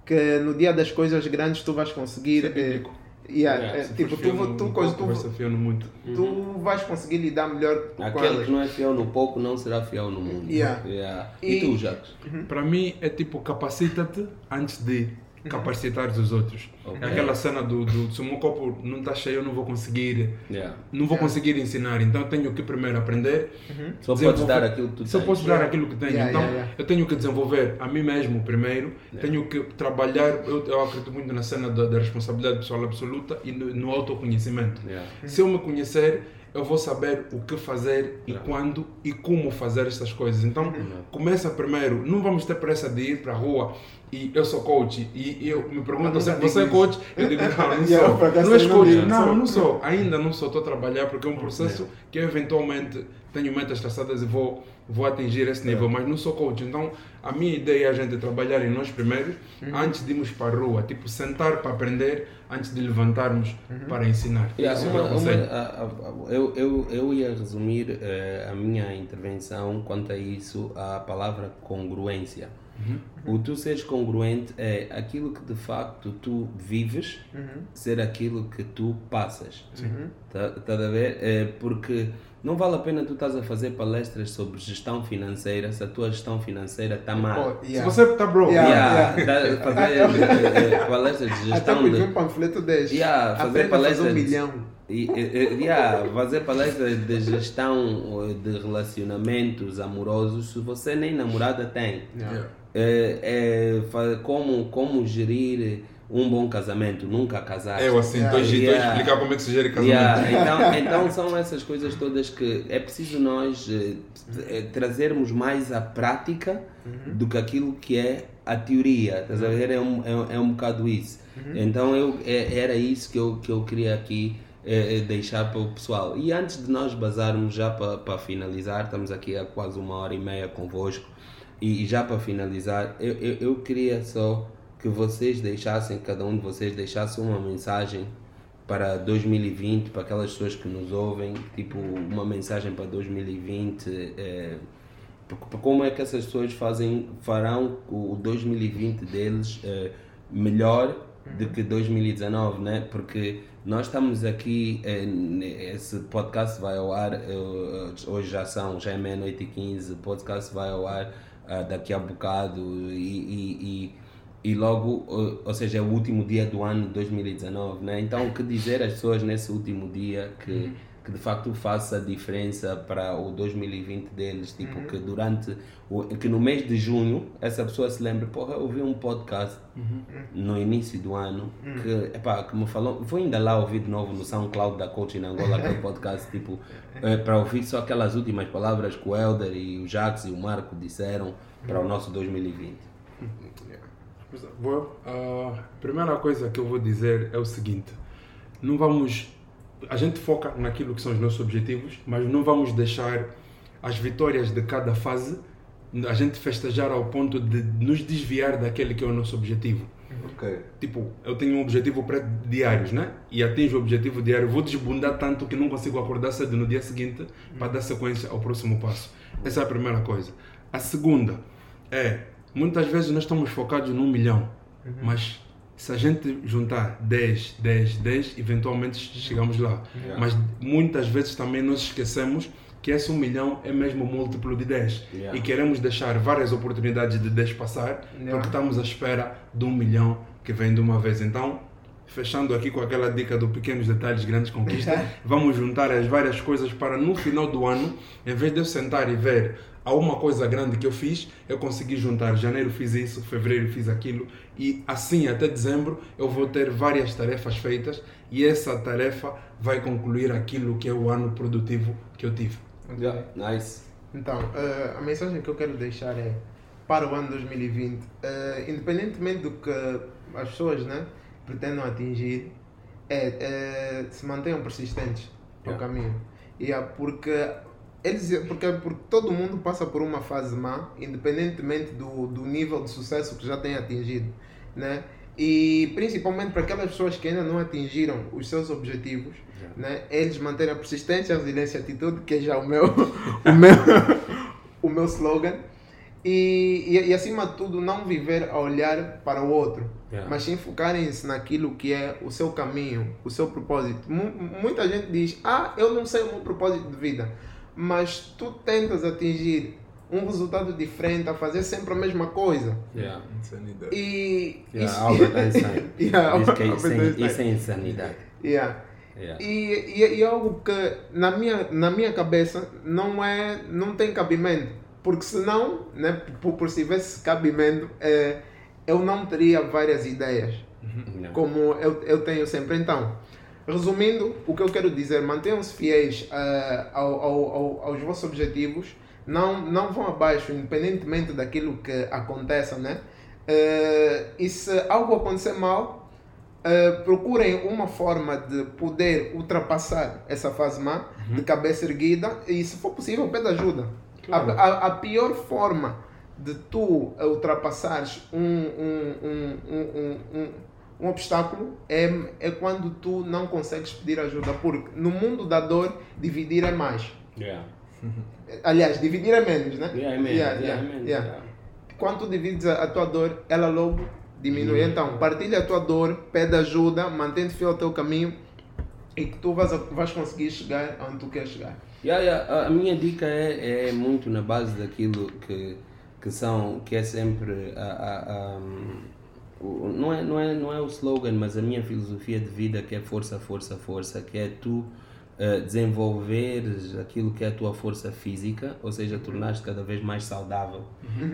que no dia das coisas grandes tu vais conseguir. É eh, yeah, Yeah, eh, Se tipo, tu, no- tu, no tu, no muito. tu vais conseguir lidar melhor com Aquele que não é fiel no pouco não será fiel no mundo. Yeah. Yeah. E, E- tu, Jacques? Para mim é tipo capacita-te antes de capacitares os outros. Ok. É aquela cena do, do se o meu copo não está cheio eu não vou conseguir Yeah. não vou conseguir ensinar, então eu tenho que primeiro aprender. Só podes dar aquilo que tu Só tens. posso dar aquilo que tenho. Yeah, então yeah, yeah. eu tenho que desenvolver a mim mesmo primeiro, tenho que trabalhar. Eu, eu acredito muito na cena da, da responsabilidade pessoal absoluta e no, no autoconhecimento. Yeah. Se eu me conhecer, eu vou saber o que fazer e quando e como fazer essas coisas. Então, Uhum. começa primeiro. Não vamos ter pressa de ir para a rua e eu sou coach e eu me perguntam Eu se você é coach. Eu digo, não, não sou. Não és coach? Não, sou. não sou. Ainda não sou. Estou a trabalhar porque é um processo que eu eventualmente tenho metas traçadas e vou, vou atingir esse nível, mas não sou coach. Então, a minha ideia é a gente trabalhar em nós primeiro, antes de irmos para a rua. Tipo, sentar para aprender antes de levantarmos para ensinar. Yeah, é uma- uma- a- a- eu, eu, eu ia resumir eh, a minha intervenção quanto a isso à palavra congruência. O tu seres congruente é aquilo que de facto tu vives ser aquilo que tu passas. Tá, tá a ver? É porque não vale a pena tu estás a fazer palestras sobre gestão financeira se a tua gestão financeira está mal. Se yeah. você está broke, Yeah. Yeah, tá- fazer eh, eh, palestras de Até gestão porque de, um panfleto deste. Yeah, fazer palestras um milhão. e, e, yeah, fazer palestras de gestão eh, de relacionamentos amorosos se você nem namorada tem. Yeah. É, é, como, como gerir um bom casamento, nunca casar. Eu assim, Yeah. yeah. Yeah. explicar como é que se gera casamento. Yeah, então, então são essas coisas todas que é preciso nós eh, eh, trazermos mais a prática do que aquilo que é a teoria. Estás a ver? É um, é, é um bocado isso. Então eu, é- era isso que eu, que eu queria aqui eh, eh, deixar para o pessoal. E antes de nós bazarmos, já para, para finalizar, estamos aqui há quase uma hora e meia convosco. E, e já para finalizar, eu, eu, eu queria só que vocês deixassem, cada um de vocês deixasse uma mensagem para 2020, para aquelas pessoas que nos ouvem, tipo uma mensagem para 2020, é, como é que essas pessoas fazem, farão o 2020 deles é, melhor do que 2019, né? Porque nós estamos aqui, é, esse podcast vai ao ar, hoje já são, já é meia-noite e 15, o podcast vai ao ar ah, daqui a bocado e- e- e e logo, ou- ou seja, é o último dia do ano de 2019, né? Então, o que dizer às pessoas nesse último dia que que de facto faça diferença para o 2020 deles, tipo que durante o, que no mês de junho essa pessoa se lembre, porra, eu ouvi um podcast no início do ano que, epá, que me falou, vou ainda lá ouvir de novo no SoundCloud da Coaching Angola, aquele podcast, tipo, eh, para ouvir só aquelas últimas palavras que o Helder e o Jax e o Marco disseram para o nosso 2020. Vou, a primeira coisa que eu vou dizer é o seguinte: não vamos. A gente foca naquilo que são os nossos objetivos, mas não vamos deixar as vitórias de cada fase a gente festejar ao ponto de nos desviar daquele que é o nosso objetivo. Ok. Tipo, eu tenho um objetivo pré diários, né? E atinjo o objetivo diário, vou desbundar tanto que não consigo acordar cedo no dia seguinte para dar sequência ao próximo passo. Essa é a primeira coisa. A segunda é, muitas vezes nós estamos focados num milhão, mas se a gente juntar 10, 10, 10, eventualmente chegamos lá. Mas muitas vezes também nós esquecemos que esse um milhão é mesmo múltiplo de 10. Yeah. E queremos deixar várias oportunidades de 10 passar Yeah. porque estamos à espera de um milhão que vem de uma vez. Então, fechando aqui com aquela dica do pequenos detalhes, grandes conquistas, vamos juntar as várias coisas para no final do ano, em vez de eu sentar e ver a uma coisa grande que eu fiz, eu consegui juntar. Janeiro fiz isso, fevereiro fiz aquilo e assim até dezembro eu vou ter várias tarefas feitas e essa tarefa vai concluir aquilo que é o ano produtivo que eu tive. Yeah, nice. Então, eh, a mensagem que eu quero deixar é para o ano 2020, eh, independentemente do que as pessoas né, pretendam atingir, é, eh, se mantenham persistentes no Yeah. caminho. Yeah, porque, eles, porque, porque todo mundo passa por uma fase má, independentemente do, do nível de sucesso que já tem atingido. Né? E principalmente para aquelas pessoas que ainda não atingiram os seus objetivos, né? eles manterem a persistência, a resiliência e a atitude, que é já o meu, o meu, o meu slogan. E, e, e acima de tudo, não viver a olhar para o outro, Yeah. mas sim focarem-se naquilo que é o seu caminho, o seu propósito. Mu- muita gente diz: Ah, eu não sei o meu propósito de vida, mas tu tentas atingir um resultado diferente, a fazer sempre a mesma coisa. Yeah. Insanidade. E Yeah, isso- Albert Einstein. Yeah, é isso, é, isso é insanidade. Yeah. Yeah. E, e, e é algo que na minha, na minha cabeça não é não tem cabimento porque senão né, por, por se tivesse cabimento é, eu não teria várias ideias Yeah. como eu, eu tenho sempre então resumindo o que eu quero dizer mantenham-se fiéis eh, ao, ao, ao- aos vossos objetivos não não vão abaixo independentemente daquilo que aconteça né? Eh, e se algo acontecer mal Uh, procurem uma forma de poder ultrapassar essa fase má de cabeça erguida e se for possível pede ajuda. Claro. a, a, a pior forma de tu ultrapassares um, um, um, um, um, obstáculo é, é quando tu não consegues pedir ajuda porque no mundo da dor dividir é mais Yeah. aliás dividir é menos né Yeah, é menos, Yeah, yeah, yeah, é yeah. yeah. quando tu divides a, a tua dor, ela logo diminui. Então, partilha a tua dor, pede ajuda, mantém-te fiel ao teu caminho e que tu vais, vais conseguir chegar onde tu queres chegar. Yeah, yeah, a- minha dica é, é muito na base daquilo que, que são, que é sempre a, a- a, o- não, é, não, é, não é o slogan, mas a minha filosofia de vida que é força, força, força, que é tu eh, desenvolveres aquilo que é a tua força física, ou seja, tornar-te cada vez mais saudável,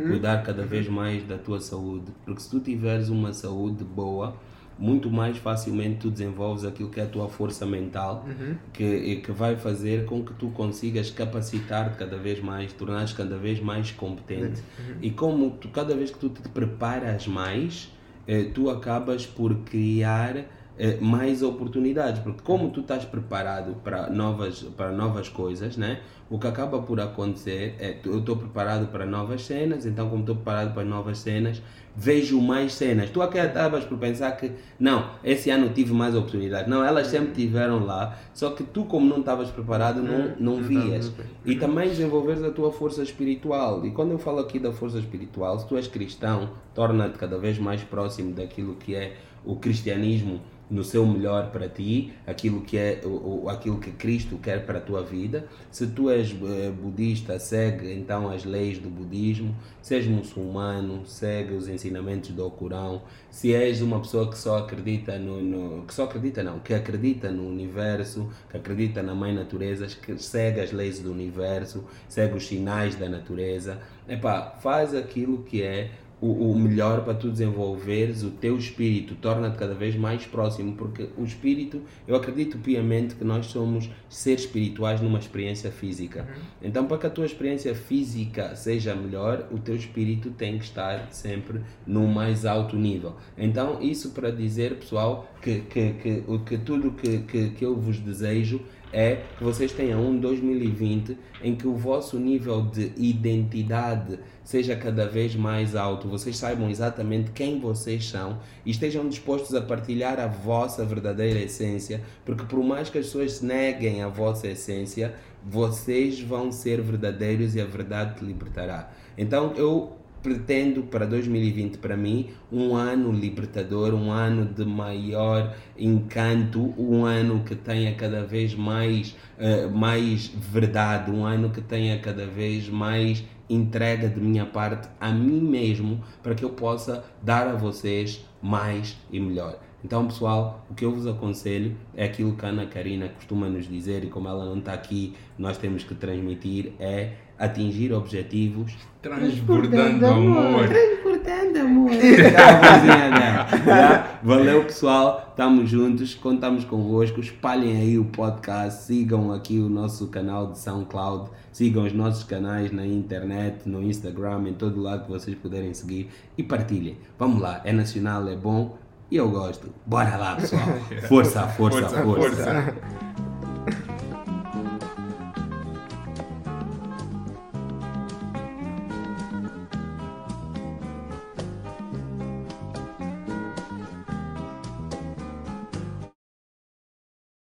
cuidar cada vez mais da tua saúde, porque se tu tiveres uma saúde boa, muito mais facilmente tu desenvolves aquilo que é a tua força mental, que, e que vai fazer com que tu consigas capacitar-te cada vez mais, tornar-te cada vez mais competente. E como tu, cada vez que tu te preparas mais, eh, tu acabas por criar eh, mais oportunidades, porque como tu estás preparado para novas, para novas coisas, né? o que acaba por acontecer é eu estou preparado para novas cenas, então como estou preparado para novas cenas, vejo mais cenas. Tu aqui acabas por pensar que não, esse ano tive mais oportunidades. Não, elas sempre tiveram lá, só que tu como não estavas preparado não, não vias. E também desenvolveres a tua força espiritual. E quando eu falo aqui da força espiritual, se tu és cristão, torna-te cada vez mais próximo daquilo que é o cristianismo no seu melhor para ti, aquilo que é o, aquilo que Cristo quer para a tua vida. Se tu és eh, budista, segue então as leis do budismo. Se és muçulmano, segue os ensinamentos do Corão. Se és uma pessoa que só acredita no, no- que só acredita não, que acredita no universo, que acredita na mãe natureza, que segue as leis do universo, segue os sinais da natureza. Epá, faz aquilo que é o, o melhor para tu desenvolveres o teu espírito, torna-te cada vez mais próximo, porque o espírito, eu acredito piamente que nós somos seres espirituais numa experiência física. Então, para que a tua experiência física seja melhor, o teu espírito tem que estar sempre no mais alto nível. Então, isso para dizer, pessoal, que, que, que, o que tudo que, que, que eu vos desejo é que vocês tenham um 2020 em que o vosso nível de identidade seja cada vez mais alto, vocês saibam exatamente quem vocês são e estejam dispostos a partilhar a vossa verdadeira essência, porque por mais que as pessoas neguem a vossa essência, vocês vão ser verdadeiros e a verdade te libertará. Então eu pretendo para 2020 para mim um ano libertador, um ano de maior encanto, um ano que tenha cada vez mais eh, mais verdade, um ano que tenha cada vez mais entrega de minha parte a mim mesmo para que eu possa dar a vocês mais e melhor. Então, pessoal, o que eu vos aconselho é aquilo que a Ana Karina costuma nos dizer e como ela não está aqui, nós temos que transmitir é atingir objetivos Transbordando amor. Transportando amor. Tá, dela. Tá? Valeu, pessoal. Estamos juntos. Contamos convosco. Espalhem aí o podcast. Sigam aqui o nosso canal de SoundCloud. Sigam os nossos canais na internet, no Instagram, em todo lado que vocês puderem seguir. E partilhem. Vamos lá. É nacional, é bom. E eu gosto. Bora lá, pessoal. Força, força, Força, força. força.